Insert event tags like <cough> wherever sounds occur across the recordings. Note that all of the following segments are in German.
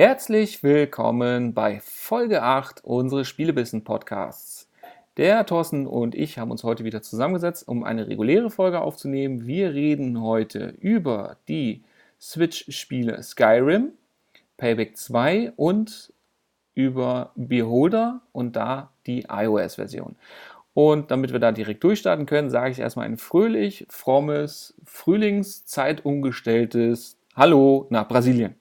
Herzlich willkommen bei Folge 8 unseres Spielebissen Podcasts. Der Thorsten und ich haben uns heute wieder zusammengesetzt, um eine reguläre Folge aufzunehmen. Wir reden heute über die Switch-Spiele Skyrim, Payback 2 und über Beholder und da die iOS-Version. Und damit wir da direkt durchstarten können, sage ich erstmal ein fröhlich, frommes, frühlingszeitumgestelltes Hallo nach Brasilien.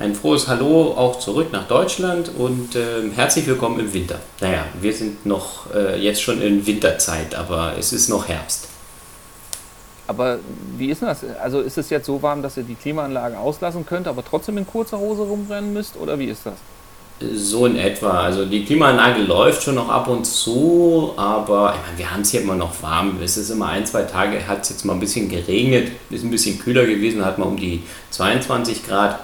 Ein frohes Hallo auch zurück nach Deutschland und äh, herzlich willkommen im Winter. Naja, wir sind noch äh, jetzt schon in Winterzeit, aber es ist noch Herbst. Aber wie ist das? Also ist es jetzt so warm, dass ihr die Klimaanlage auslassen könnt, aber trotzdem in kurzer Hose rumrennen müsst? Oder wie ist das? So in etwa. Also die Klimaanlage läuft schon noch ab und zu, aber meine, wir haben es hier immer noch warm. Es ist immer ein, zwei Tage, hat es jetzt mal ein bisschen geregnet, ist ein bisschen kühler gewesen, hat man um die 22 Grad.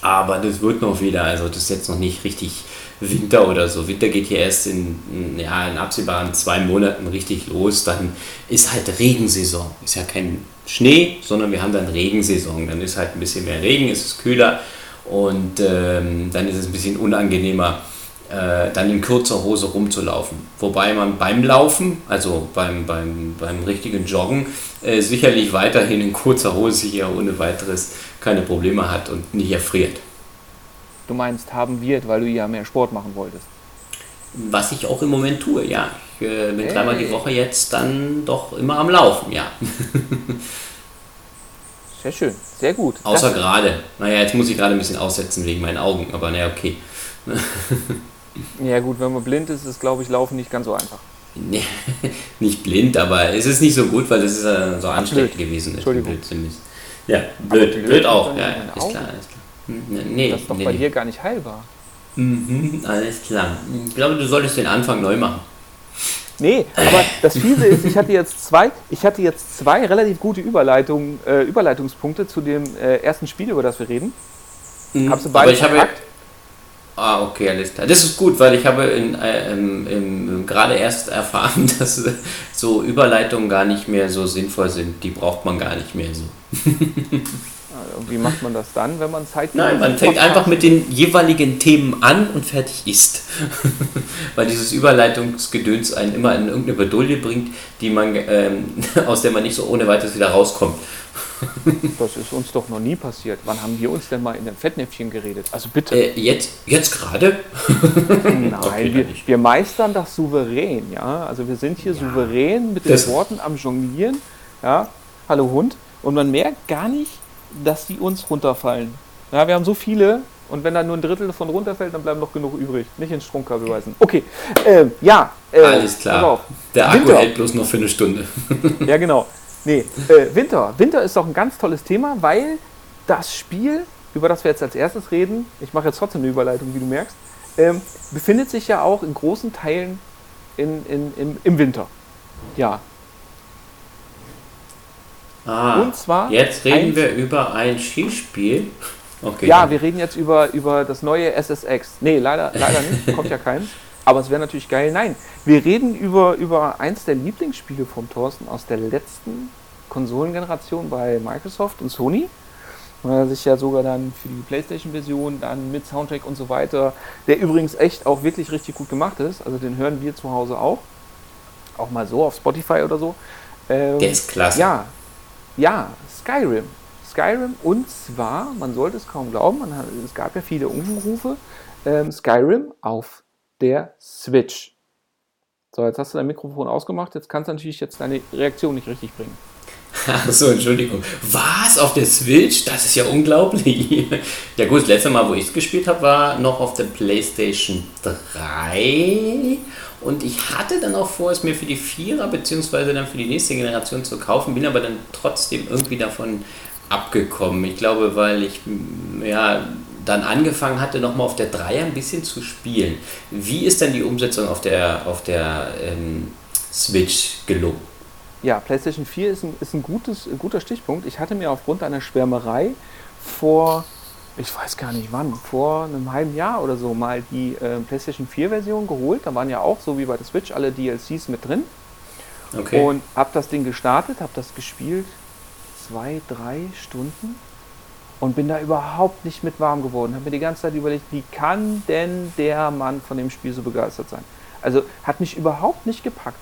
Aber das wird noch wieder, also das ist jetzt noch nicht richtig Winter oder so. Winter geht hier erst in, ja, in absehbaren zwei Monaten richtig los. Dann ist halt Regensaison. Ist ja kein Schnee, sondern wir haben dann Regensaison. Dann ist halt ein bisschen mehr Regen, ist es kühler und ähm, dann ist es ein bisschen unangenehmer, äh, dann in kurzer Hose rumzulaufen. Wobei man beim Laufen, also beim, beim, beim richtigen Joggen, äh, sicherlich weiterhin in kurzer Hose hier ohne weiteres keine Probleme hat und nicht erfriert. Du meinst haben wird, weil du ja mehr Sport machen wolltest. Was ich auch im Moment tue, ja. Ich äh, bin hey. dreimal die Woche jetzt dann doch immer am Laufen, ja. <laughs> Sehr schön, sehr gut. Außer gerade. Naja, jetzt muss ich gerade ein bisschen aussetzen wegen meinen Augen, aber naja, okay. <laughs> ja gut, wenn man blind ist, ist glaube ich Laufen nicht ganz so einfach. Nee, <laughs> nicht blind, aber es ist nicht so gut, weil es ist äh, so anstrengend blöd. gewesen. Entschuldigung. Blöd, ja, blöd, blöd, blöd auch. Ja, ist klar, ist klar. Hm, nee, das ist doch nee, bei nee. dir gar nicht heilbar. Mhm, alles klar. Ich glaube, du solltest den Anfang neu machen. Nee, aber das Fiese ist, ich hatte jetzt zwei, ich hatte jetzt zwei relativ gute Überleitungen, äh, Überleitungspunkte zu dem äh, ersten Spiel, über das wir reden. Mhm, Hast du beide verpackt? Ah, okay, alles klar. Das ist gut, weil ich habe in, äh, im, gerade erst erfahren, <laughs> dass so Überleitungen gar nicht mehr so sinnvoll sind. Die braucht man gar nicht mehr so. <laughs> Und wie macht man das dann, wenn man Zeit hat? Nein, man fängt einfach mit den jeweiligen Themen an und fertig ist. <laughs> Weil dieses Überleitungsgedöns einen immer in irgendeine Bedulie bringt, die man, ähm, <laughs> aus der man nicht so ohne weiteres wieder rauskommt. <laughs> Das ist uns doch noch nie passiert. Wann haben wir uns denn mal in einem Fettnäpfchen geredet? Also bitte. Äh, jetzt, jetzt gerade? Nein, okay, wir, wir, meistern das souverän, ja. Also wir sind hier ja, souverän mit den Worten am Jonglieren. Ja, hallo Hund. Und man merkt gar nicht, dass die uns runterfallen. Ja, wir haben so viele und wenn da nur ein Drittel davon runterfällt, dann bleiben noch genug übrig. Nicht ins Stromkabel weisen. Okay, äh, ja. Äh, Alles klar. Der Akku Winter. hält bloß noch für eine Stunde. ja, genau. Nee, äh, Winter. Winter ist doch ein ganz tolles Thema, weil das Spiel, über das wir jetzt als erstes reden, ich mache jetzt trotzdem eine Überleitung, wie du merkst, ähm, befindet sich ja auch in großen Teilen in, in, im, im Winter. Ja, Ah, und zwar. Jetzt reden wir über ein Skispiel. Okay, ja, wir reden jetzt über, über das neue SSX. Nee, leider, leider nicht, <laughs> kommt ja keins. Aber es wäre natürlich geil. Nein, wir reden über, über eins der Lieblingsspiele vom Thorsten aus der letzten Konsolengeneration bei Microsoft und Sony. Und er sich ja sogar dann für die PlayStation-Version dann mit Soundtrack und so weiter, der übrigens echt auch wirklich richtig gut gemacht ist. Also den hören wir zu Hause auch. Auch mal so auf Spotify oder so. Ähm, der ist klasse. Ja, ja, Skyrim. Skyrim und zwar, man sollte es kaum glauben, hat, es gab ja viele Umrufe, ähm, Skyrim auf der Switch. So, jetzt hast du dein Mikrofon ausgemacht, jetzt kannst du natürlich jetzt deine Reaktion nicht richtig bringen. <laughs> Achso, Entschuldigung. Was? Auf der Switch? Das ist ja unglaublich. <laughs> ja gut, das letzte Mal, wo ich es gespielt habe, war noch auf der PlayStation 3. Und ich hatte dann auch vor, es mir für die Vierer bzw. dann für die nächste Generation zu kaufen, bin aber dann trotzdem irgendwie davon abgekommen. Ich glaube, weil ich ja dann angefangen hatte, nochmal auf der Dreier ein bisschen zu spielen. Wie ist denn die Umsetzung auf der, auf der ähm, Switch gelungen? Ja, PlayStation 4 ist ein, ist ein, gutes, ein guter Stichpunkt. Ich hatte mir aufgrund einer Schwärmerei vor ich weiß gar nicht wann, vor einem halben Jahr oder so mal die äh, PlayStation 4 Version geholt. Da waren ja auch, so wie bei der Switch, alle DLCs mit drin. Okay. Und habe das Ding gestartet, habe das gespielt, zwei, drei Stunden. und bin da überhaupt nicht mit warm geworden. Habe mir die ganze Zeit überlegt, wie kann denn der Mann von dem Spiel so begeistert sein? Also hat mich überhaupt nicht gepackt.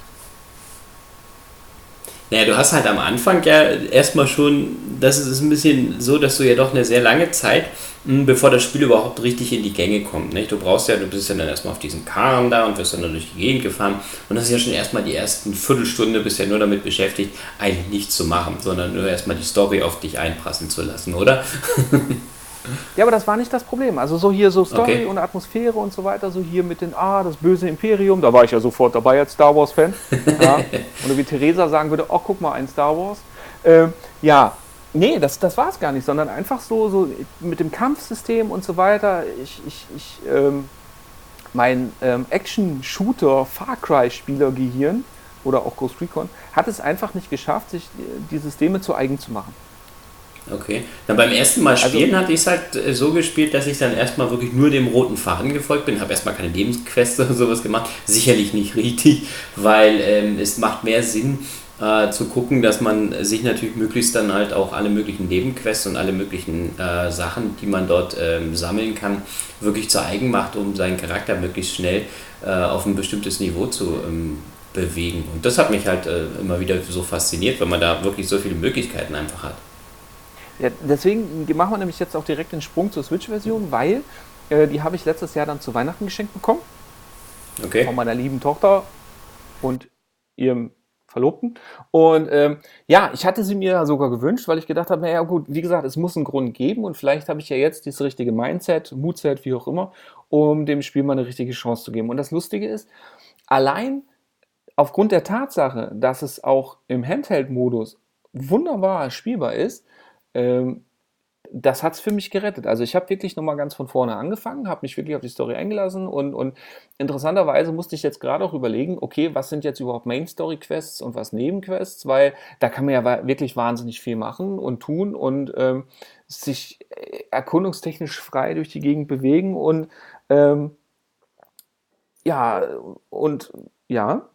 Naja, du hast halt am Anfang ja erstmal schon, das ist ein bisschen so, dass du ja doch eine sehr lange Zeit, hm, bevor das Spiel überhaupt richtig in die Gänge kommt. Nicht? Du brauchst ja, du bist ja dann erstmal auf diesen Karren da und wirst dann durch die Gegend gefahren und das ist ja schon erstmal die ersten Viertelstunde bist ja nur damit beschäftigt, eigentlich nichts zu machen, sondern nur erstmal die Story auf dich einprassen zu lassen, oder? <laughs> Ja, aber das war nicht das Problem. Also so hier so Story okay. und Atmosphäre und so weiter, so hier mit den, ah, das böse Imperium, da war ich ja sofort dabei als Star Wars-Fan. <laughs> ja. Oder wie Theresa sagen würde, oh, guck mal, ein Star Wars. Ähm, ja, nee, das, das war es gar nicht, sondern einfach so, so mit dem Kampfsystem und so weiter. Ich, ich, ich ähm, mein ähm, Action-Shooter-Far Cry-Spieler-Gehirn oder auch Ghost Recon hat es einfach nicht geschafft, sich die Systeme zu eigen zu machen. Okay. Dann beim ersten Mal also spielen also, hatte ich es halt äh, so gespielt, dass ich dann erstmal wirklich nur dem roten Faden gefolgt bin, habe erstmal keine Lebensqueste <laughs> oder sowas gemacht. Sicherlich nicht richtig, weil ähm, es macht mehr Sinn äh, zu gucken, dass man sich natürlich möglichst dann halt auch alle möglichen Nebenquests und alle möglichen äh, Sachen, die man dort ähm, sammeln kann, wirklich zu eigen macht, um seinen Charakter möglichst schnell äh, auf ein bestimmtes Niveau zu ähm, bewegen. Und das hat mich halt äh, immer wieder so fasziniert, weil man da wirklich so viele Möglichkeiten einfach hat. Ja, deswegen machen wir nämlich jetzt auch direkt den Sprung zur Switch-Version, weil äh, die habe ich letztes Jahr dann zu Weihnachten geschenkt bekommen. Okay. Von meiner lieben Tochter und ihrem Verlobten. Und ähm, ja, ich hatte sie mir sogar gewünscht, weil ich gedacht habe, naja gut, wie gesagt, es muss einen Grund geben und vielleicht habe ich ja jetzt das richtige Mindset, Moodset, wie auch immer, um dem Spiel mal eine richtige Chance zu geben. Und das Lustige ist, allein aufgrund der Tatsache, dass es auch im Handheld-Modus wunderbar spielbar ist, ähm, das hat es für mich gerettet. Also ich habe wirklich nochmal ganz von vorne angefangen, habe mich wirklich auf die Story eingelassen und, und interessanterweise musste ich jetzt gerade auch überlegen, okay, was sind jetzt überhaupt Main-Story-Quests und was Nebenquests, weil da kann man ja wirklich wahnsinnig viel machen und tun und ähm, sich äh, erkundungstechnisch frei durch die Gegend bewegen und ähm, ja, und ja.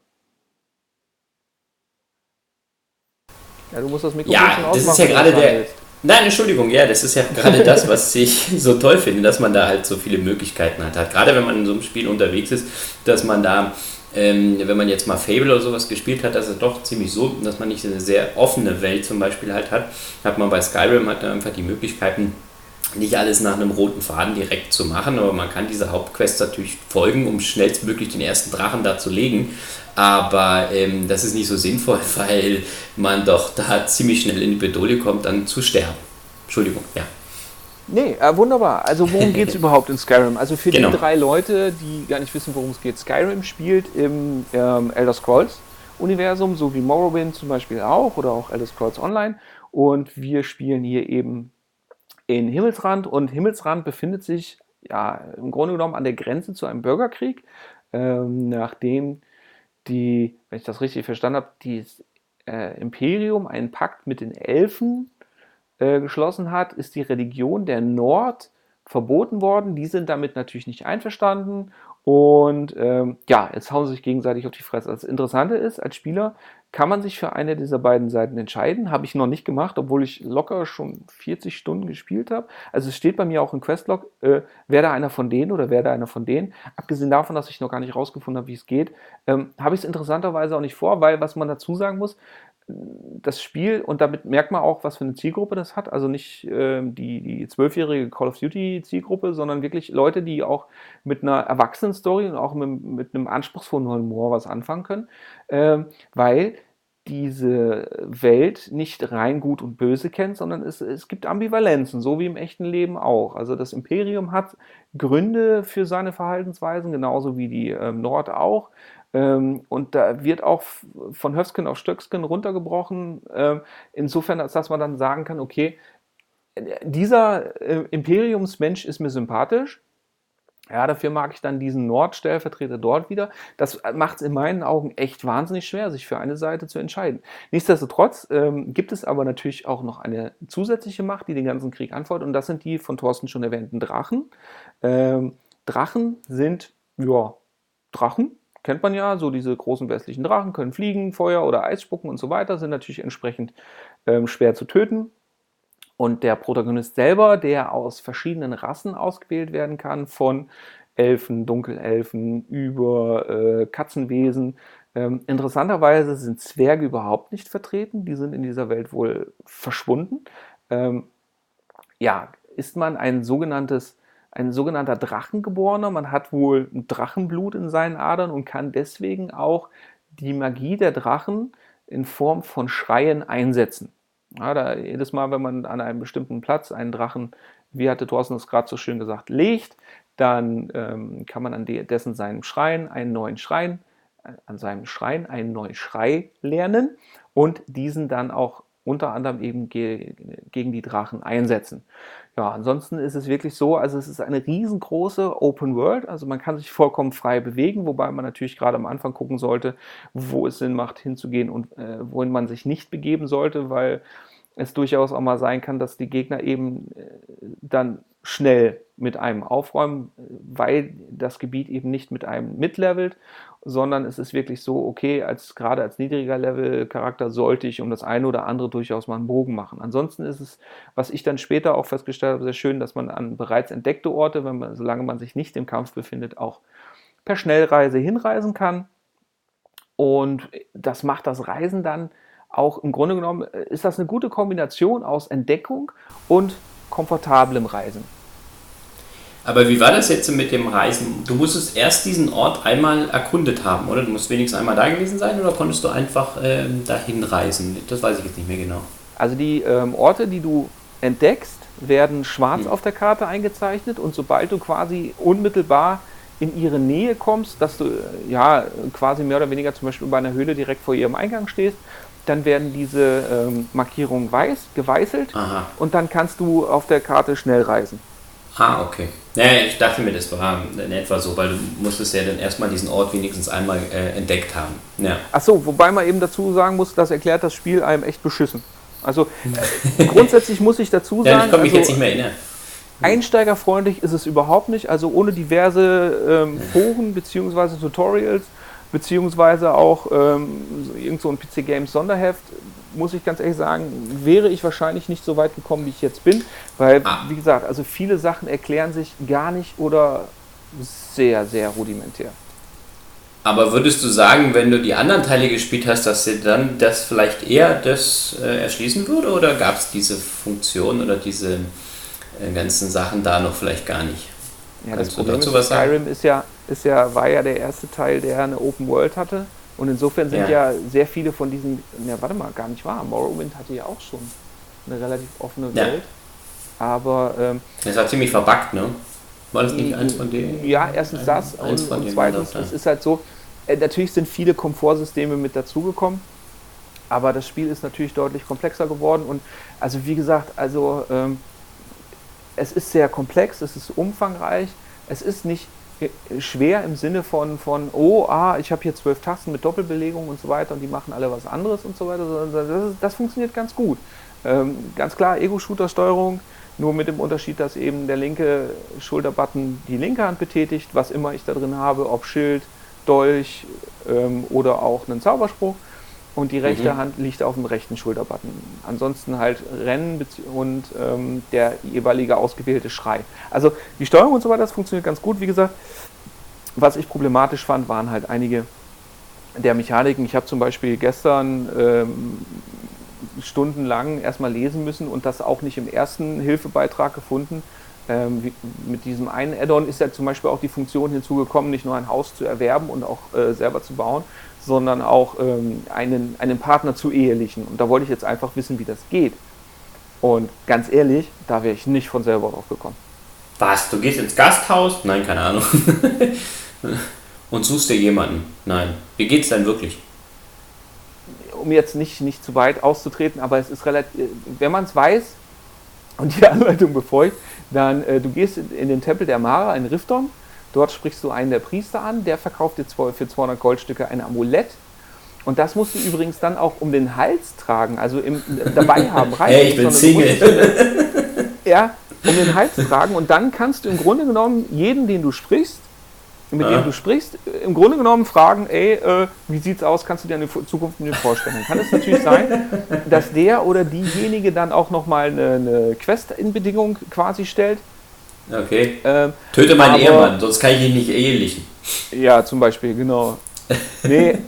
Ja, du musst das Mikrofon ja, ausmachen. Das ist ja gerade der. Willst. Nein, Entschuldigung, ja, das ist ja <laughs> gerade das, was ich so toll finde, dass man da halt so viele Möglichkeiten hat. Gerade wenn man in so einem Spiel unterwegs ist, dass man da, ähm, wenn man jetzt mal Fable oder sowas gespielt hat, dass es doch ziemlich so, dass man nicht eine sehr offene Welt zum Beispiel halt hat, hat man bei Skyrim hat einfach die Möglichkeiten, nicht alles nach einem roten Faden direkt zu machen, aber man kann dieser Hauptquest natürlich folgen, um schnellstmöglich den ersten Drachen da zu legen. Aber ähm, das ist nicht so sinnvoll, <laughs> weil man doch da ziemlich schnell in die Bedrohung kommt, dann zu sterben. Entschuldigung, ja. Nee, äh, wunderbar. Also worum <laughs> geht es überhaupt in Skyrim? Also für genau. die drei Leute, die gar nicht wissen, worum es geht, Skyrim spielt im ähm, Elder Scrolls Universum, so wie Morrowind zum Beispiel auch oder auch Elder Scrolls Online. Und wir spielen hier eben in Himmelsrand und Himmelsrand befindet sich ja im Grunde genommen an der Grenze zu einem Bürgerkrieg, ähm, nachdem die, wenn ich das richtig verstanden habe, das äh, Imperium einen Pakt mit den Elfen äh, geschlossen hat, ist die Religion der Nord verboten worden. Die sind damit natürlich nicht einverstanden und ähm, ja, jetzt hauen sie sich gegenseitig auf die Fresse. Das Interessante ist, als Spieler kann man sich für eine dieser beiden Seiten entscheiden. Habe ich noch nicht gemacht, obwohl ich locker schon 40 Stunden gespielt habe. Also es steht bei mir auch im Questlog, äh, wer da einer von denen oder wer da einer von denen. Abgesehen davon, dass ich noch gar nicht rausgefunden habe, wie es geht, ähm, habe ich es interessanterweise auch nicht vor, weil was man dazu sagen muss, das Spiel, und damit merkt man auch, was für eine Zielgruppe das hat, also nicht äh, die zwölfjährige Call of Duty Zielgruppe, sondern wirklich Leute, die auch mit einer Erwachsenen-Story und auch mit, mit, einem anspruchsvollen Humor was anfangen können, äh, weil diese Welt nicht rein gut und böse kennt, sondern es, es gibt Ambivalenzen, so wie im echten Leben auch. Also das Imperium hat Gründe für seine Verhaltensweisen, genauso wie die äh, Nord auch. Ähm, und da wird auch von Höfsken auf Stöcksken runtergebrochen, ähm, insofern, als dass man dann sagen kann, okay, dieser äh, Imperiumsmensch ist mir sympathisch. Ja, dafür mag ich dann diesen Nordstellvertreter dort wieder. Das macht es in meinen Augen echt wahnsinnig schwer, sich für eine Seite zu entscheiden. Nichtsdestotrotz ähm, gibt es aber natürlich auch noch eine zusätzliche Macht, die den ganzen Krieg antwortet, und das sind die von Thorsten schon erwähnten Drachen. Ähm, Drachen sind, ja, Drachen, kennt man ja, so diese großen westlichen Drachen können fliegen, Feuer oder Eis spucken und so weiter, sind natürlich entsprechend ähm, schwer zu töten. Und der Protagonist selber, der aus verschiedenen Rassen ausgewählt werden kann, von Elfen, Dunkelelfen über äh, Katzenwesen. Ähm, interessanterweise sind Zwerge überhaupt nicht vertreten. Die sind in dieser Welt wohl verschwunden. Ähm, ja, ist man ein sogenanntes ein sogenannter Drachengeborener. Man hat wohl Drachenblut in seinen Adern und kann deswegen auch die Magie der Drachen in Form von Schreien einsetzen. Ja, da jedes Mal, wenn man an einem bestimmten Platz einen Drachen, wie hatte Thorsten es gerade so schön gesagt, legt, dann ähm, kann man an dessen seinem Schrein einen neuen Schrein, äh, an seinem Schrein einen neuen Schrei lernen und diesen dann auch unter anderem eben ge gegen die Drachen einsetzen. Ja, ansonsten ist es wirklich so, also es ist eine riesengroße Open World, also man kann sich vollkommen frei bewegen, wobei man natürlich gerade am Anfang gucken sollte, wo es Sinn macht hinzugehen und äh, wohin man sich nicht begeben sollte, weil es durchaus auch mal sein kann, dass die Gegner eben äh, dann schnell mit einem aufräumen, weil das Gebiet eben nicht mit einem mitlevelt, sondern es ist wirklich so, okay, als gerade als niedriger Level Charakter sollte ich um das eine oder andere durchaus mal einen Bogen machen. Ansonsten ist es, was ich dann später auch festgestellt habe, sehr schön, dass man an bereits entdeckte Orte, wenn man, solange man sich nicht im Kampf befindet, auch per Schnellreise hinreisen kann. Und das macht das Reisen dann auch im Grunde genommen, äh, ist das eine gute Kombination aus Entdeckung und komfortablem Reisen. Aber wie war das jetzt mit dem Reisen? Du musstest erst diesen Ort einmal erkundet haben, oder? Du musst wenigstens einmal da gewesen sein oder konntest du einfach ähm, dahin reisen? Das weiß ich jetzt nicht mehr genau. Also die ähm, Orte, die du entdeckst, werden schwarz hm. auf der Karte eingezeichnet und sobald du quasi unmittelbar in ihre Nähe kommst, dass du äh, ja quasi mehr oder weniger zum Beispiel bei einer Höhle direkt vor ihrem Eingang stehst, dann werden diese ähm, Markierungen weiß, geweißelt Aha. und dann kannst du auf der Karte schnell reisen. Ah, okay. Ja, ich dachte mir, das war in etwa so, weil du musstest ja dann erstmal diesen Ort wenigstens einmal äh, entdeckt haben. Ja. Ach so, wobei man eben dazu sagen muss, das erklärt das Spiel einem echt beschissen. Also äh, grundsätzlich muss ich dazu sagen. Ja, ich kann mich also, jetzt nicht mehr erinnern. Einsteigerfreundlich ist es überhaupt nicht. Also ohne diverse ähm, Foren bzw. Tutorials beziehungsweise auch ähm, irgend so ein PC Games Sonderheft, muss ich ganz ehrlich sagen, wäre ich wahrscheinlich nicht so weit gekommen, wie ich jetzt bin, weil, ah. wie gesagt, also viele Sachen erklären sich gar nicht oder sehr, sehr rudimentär. Aber würdest du sagen, wenn du die anderen Teile gespielt hast, dass dir dann das vielleicht eher das äh, erschließen würde oder gab es diese Funktion oder diese äh, ganzen Sachen da noch vielleicht gar nicht? Ja, Kannst das Problem ist, Skyrim ist ja, ist ja, war ja der erste Teil, der eine Open World hatte. Und insofern sind ja, ja sehr viele von diesen, ja warte mal, gar nicht wahr. Morrowind hatte ja auch schon eine relativ offene ja. Welt. Aber. Ähm, das war ziemlich verbuggt, ne? War das nicht eins von denen? Ja, erstens das und, und zweitens, es ist halt so, äh, natürlich sind viele Komfortsysteme mit dazugekommen, aber das Spiel ist natürlich deutlich komplexer geworden und also wie gesagt, also ähm, es ist sehr komplex, es ist umfangreich, es ist nicht schwer im Sinne von, von oh, ah, ich habe hier zwölf Tasten mit Doppelbelegung und so weiter und die machen alle was anderes und so weiter, sondern das, das funktioniert ganz gut. Ähm, ganz klar, Ego-Shooter-Steuerung, nur mit dem Unterschied, dass eben der linke Schulterbutton die linke Hand betätigt, was immer ich da drin habe, ob Schild, Dolch ähm, oder auch einen Zauberspruch und die rechte mhm. Hand liegt auf dem rechten Schulterbutton. Ansonsten halt Rennen und ähm, der jeweilige ausgewählte Schrei. Also die Steuerung und so weiter, das funktioniert ganz gut. Wie gesagt, was ich problematisch fand, waren halt einige der Mechaniken. Ich habe zum Beispiel gestern ähm, stundenlang erstmal lesen müssen und das auch nicht im ersten Hilfebeitrag gefunden. Ähm, wie, mit diesem einen Add-on ist ja zum Beispiel auch die Funktion hinzugekommen, nicht nur ein Haus zu erwerben und auch äh, selber zu bauen, sondern auch ähm, einen, einen Partner zu ehelichen. Und da wollte ich jetzt einfach wissen, wie das geht. Und ganz ehrlich, da wäre ich nicht von selber drauf gekommen. Was? Du gehst ins Gasthaus? Nein, keine Ahnung. <laughs> Und suchst dir jemanden? Nein. Wie geht's denn wirklich? Um jetzt nicht, nicht zu weit auszutreten, aber es ist relativ, wenn man es weiß und die <laughs> Anleitung befolgt, dann äh, du gehst in den Tempel der Mara in Rifton Dort sprichst du einen der Priester an, der verkauft dir für 200 Goldstücke ein Amulett. Und das musst du übrigens dann auch um den Hals tragen, also im, dabei haben. <laughs> Rein, hey, ich bin Single. ja, um den Hals tragen. Und dann kannst du im Grunde genommen jeden, den du sprichst, mit ja. dem du sprichst, im Grunde genommen fragen, ey, äh, wie sieht's aus, kannst du dir eine Zukunft mit mir vorstellen? Kann es natürlich sein, <laughs> dass der oder diejenige dann auch nochmal eine, eine Quest in Bedingung quasi stellt. Okay. Ähm, Töte meinen aber, Ehemann, sonst kann ich ihn nicht ehelichen. Ja, zum Beispiel, genau. <laughs> Nee,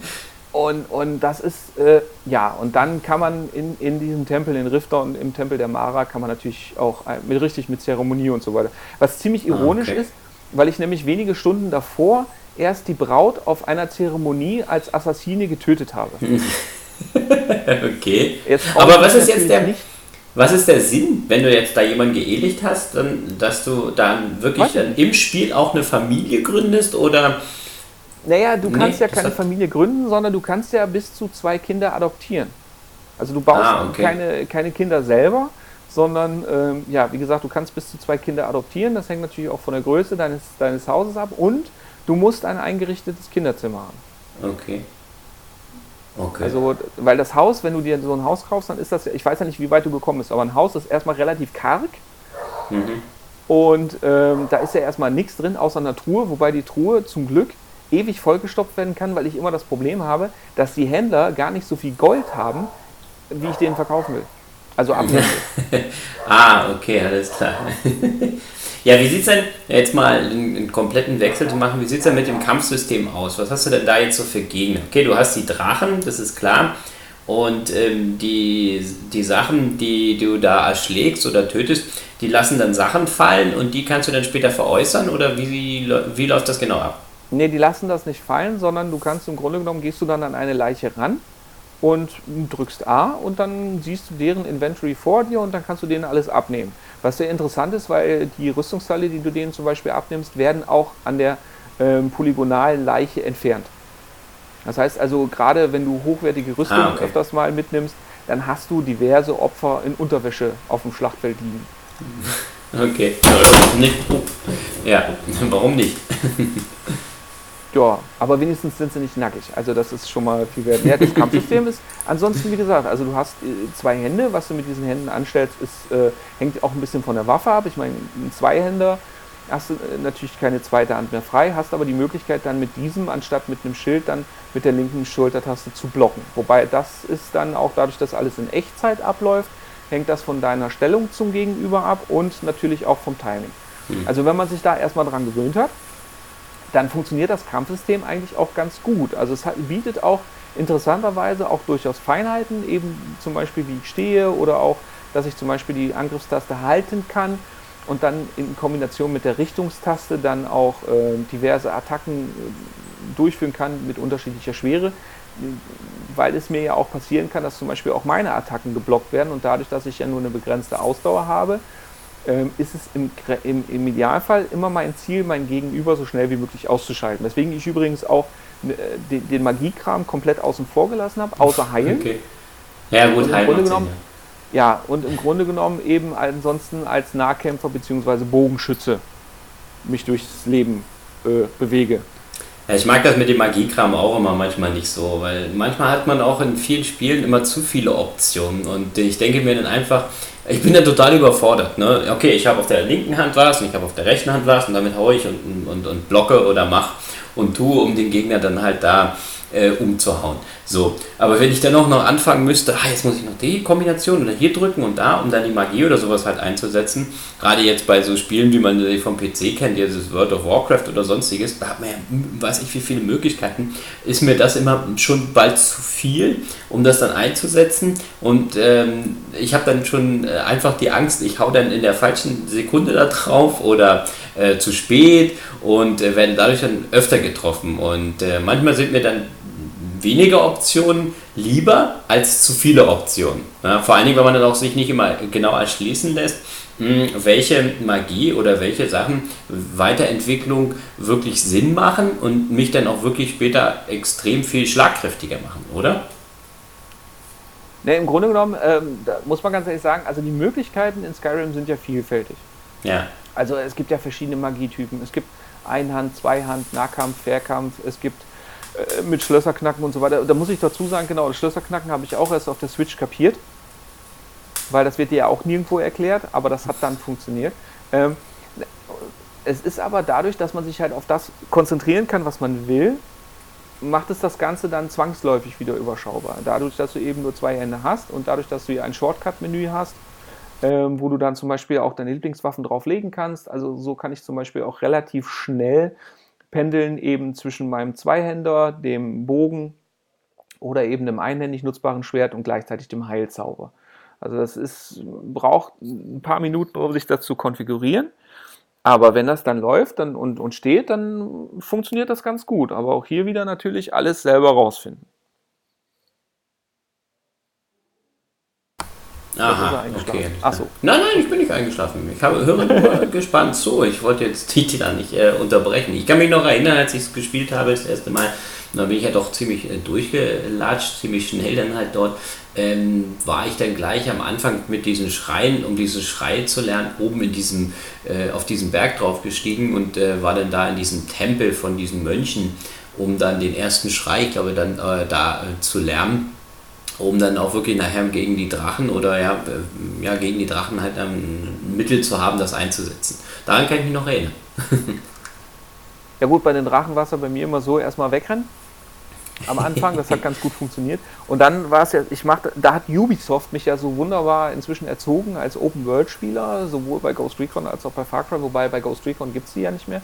und, und das ist, äh, ja, und dann kann man in, in diesem Tempel, in Rifter und im Tempel der Mara, kann man natürlich auch mit, richtig mit Zeremonie und so weiter. Was ziemlich ironisch okay. ist, weil ich nämlich wenige Stunden davor erst die Braut auf einer Zeremonie als Assassine getötet habe. <laughs> okay. Aber was ist jetzt der, nicht. was ist der Sinn, wenn du jetzt da jemanden geehelicht hast, dann, dass du dann wirklich dann im Spiel auch eine Familie gründest oder naja, du kannst nee, ja keine Familie gründen, sondern du kannst ja bis zu zwei Kinder adoptieren. Also du baust ah, okay. keine, keine Kinder selber, sondern ähm, ja, wie gesagt, du kannst bis zu zwei Kinder adoptieren. Das hängt natürlich auch von der Größe deines, deines Hauses ab und du musst ein eingerichtetes Kinderzimmer haben. Okay. Okay. Also, weil das Haus, wenn du dir so ein Haus kaufst, dann ist das, ich weiß ja nicht, wie weit du gekommen bist, aber ein Haus ist erstmal relativ karg. Mhm. Und ähm, da ist ja erstmal nichts drin außer einer Truhe, wobei die Truhe zum Glück ewig vollgestopft werden kann, weil ich immer das Problem habe, dass die Händler gar nicht so viel Gold haben, wie ich denen verkaufen will. Also abnehmen <laughs> ah, okay, alles klar. <laughs> ja, wie sieht es denn, jetzt mal einen, einen, kompletten Wechsel zu machen, wie sieht es denn mit dem Kampfsystem aus? Was hast du denn da jetzt so für Gegner? Okay, du hast die Drachen, das ist klar. Und ähm, die, die Sachen, die du da erschlägst oder tötest, die lassen dann Sachen fallen und die kannst du dann später veräußern oder wie, wie läuft das genau ab? Nee, die lassen das nicht fallen, sondern du kannst im Grunde genommen, gehst du dann an eine Leiche ran und drückst A und dann siehst du deren Inventory vor dir und dann kannst du denen alles abnehmen. Was sehr interessant ist, weil die Rüstungsteile, die du denen zum Beispiel abnimmst, werden auch an der ähm, polygonalen Leiche entfernt. Das heißt also, gerade wenn du hochwertige Rüstungen ah, okay. öfters mal mitnimmst, dann hast du diverse Opfer in Unterwäsche auf dem Schlachtfeld liegen. <laughs> Okay, ja, warum nicht? <laughs> <laughs> Ja, aber wenigstens sind sie nicht nackig. Also das ist schon mal viel wert. Das Kampfsystem ist ansonsten, wie gesagt, also du hast äh, zwei Hände, was du mit diesen Händen anstellst, ist, äh, hängt auch ein bisschen von der Waffe ab. Ich meine, ein Zweihänder hast du äh, natürlich keine zweite Hand mehr frei, hast aber die Möglichkeit dann mit diesem, anstatt mit einem Schild, dann mit der linken Schultertaste zu blocken. Wobei das ist dann auch dadurch, dass alles in Echtzeit abläuft, hängt das von deiner Stellung zum Gegenüber ab und natürlich auch vom Timing. Mhm. Also wenn man sich da erstmal dran gewöhnt hat, dann funktioniert das Kampfsystem eigentlich auch ganz gut. Also es hat, bietet auch interessanterweise auch durchaus Feinheiten, eben zum Beispiel wie ich stehe oder auch, dass ich zum Beispiel die Angriffstaste halten kann und dann in Kombination mit der Richtungstaste dann auch äh, diverse Attacken äh, durchführen kann mit unterschiedlicher Schwere, weil es mir ja auch passieren kann, dass zum Beispiel auch meine Attacken geblockt werden und dadurch, dass ich ja nur eine begrenzte Ausdauer habe, ähm, ist es im, im, im, Idealfall immer mein Ziel, mein Gegenüber so schnell wie möglich auszuschalten. Deswegen ich übrigens auch äh, den, den Magiekram komplett außen vor gelassen habe, außer Heilen. Okay. Ja, gut, Heilen. Grunde genommen, ja. und im Grunde genommen eben ansonsten als Nahkämpfer bzw. Bogenschütze mich durchs Leben äh, bewege. Ja, ich mag das mit dem Magiekram auch immer manchmal nicht so, weil manchmal hat man auch in vielen Spielen immer zu viele Optionen und ich denke mir dann einfach, ich bin dann total überfordert. Ne? Okay, ich habe auf der linken Hand was und ich habe auf der rechten Hand was und damit haue ich und, und, und blocke oder mache und tue, um den Gegner dann halt da äh, umzuhauen. So, aber wenn ich dann auch noch anfangen müsste, ah, jetzt muss ich noch die Kombination oder hier drücken und da, um dann die Magie oder sowas halt einzusetzen, gerade jetzt bei so Spielen, wie man sie vom PC kennt, dieses World of Warcraft oder sonstiges, da hat man ja, weiß ich wie viele Möglichkeiten, ist mir das immer schon bald zu viel, um das dann einzusetzen. Und ähm, ich habe dann schon äh, einfach die Angst, ich hau dann in der falschen Sekunde da drauf oder äh, zu spät und äh, werde dadurch dann öfter getroffen. Und äh, manchmal sind mir dann weniger Optionen lieber als zu viele Optionen. Ja, vor allen Dingen, weil man dann auch sich nicht immer genau erschließen lässt, hm, welche Magie oder welche Sachen Weiterentwicklung wirklich Sinn machen und mich dann auch wirklich später extrem viel schlagkräftiger machen, oder? Ne, Im Grunde genommen ähm, muss man ganz ehrlich sagen, also die Möglichkeiten in Skyrim sind ja vielfältig. Ja. Also es gibt ja verschiedene Magietypen. Es gibt Einhand, Zweihand, Nahkampf, Fährkampf. Es gibt mit Schlösserknacken und so weiter. Da muss ich dazu sagen, genau, das Schlösserknacken habe ich auch erst auf der Switch kapiert, weil das wird dir ja auch nirgendwo erklärt, aber das hat dann funktioniert. Ähm, es ist aber dadurch, dass man sich halt auf das konzentrieren kann, was man will, macht es das Ganze dann zwangsläufig wieder überschaubar. Dadurch, dass du eben nur zwei Hände hast und dadurch, dass du hier ein Shortcut-Menü hast, ähm, wo du dann zum Beispiel auch deine Lieblingswaffen drauflegen kannst. Also so kann ich zum Beispiel auch relativ schnell pendeln eben zwischen meinem Zweihänder, dem Bogen oder eben dem einhändig nutzbaren Schwert und gleichzeitig dem Heilzauber. Also das ist, braucht ein paar Minuten, um sich das zu konfigurieren. Aber wenn das dann läuft dann und, und steht, dann funktioniert das ganz gut. Aber auch hier wieder natürlich alles selber rausfinden. Aha, okay. Achso. Nein, nein, ich bin nicht eingeschlafen. Ich habe, höre nur <laughs> gespannt zu. Ich wollte jetzt Titi da nicht äh, unterbrechen. Ich kann mich noch erinnern, als ich es gespielt habe, das erste Mal, da bin ich ja doch ziemlich äh, durchgelatscht, ziemlich schnell dann halt dort. Ähm, war ich dann gleich am Anfang mit diesen Schreien, um diesen Schrei zu lernen, oben in diesem, äh, auf diesem Berg drauf gestiegen und äh, war dann da in diesem Tempel von diesen Mönchen, um dann den ersten Schrei, ich glaube, dann äh, da äh, zu lernen um dann auch wirklich nachher gegen die Drachen oder ja, ja gegen die Drachen halt ein Mittel zu haben, das einzusetzen. Daran kann ich mich noch erinnern. <laughs> ja gut, bei den Drachen war es ja bei mir immer so, erstmal wegrennen. Am Anfang, das hat <laughs> ganz gut funktioniert. Und dann war es ja, ich machte, da hat Ubisoft mich ja so wunderbar inzwischen erzogen als Open-World-Spieler, sowohl bei Ghost Recon als auch bei Far Cry, wobei bei Ghost Recon gibt es die ja nicht mehr.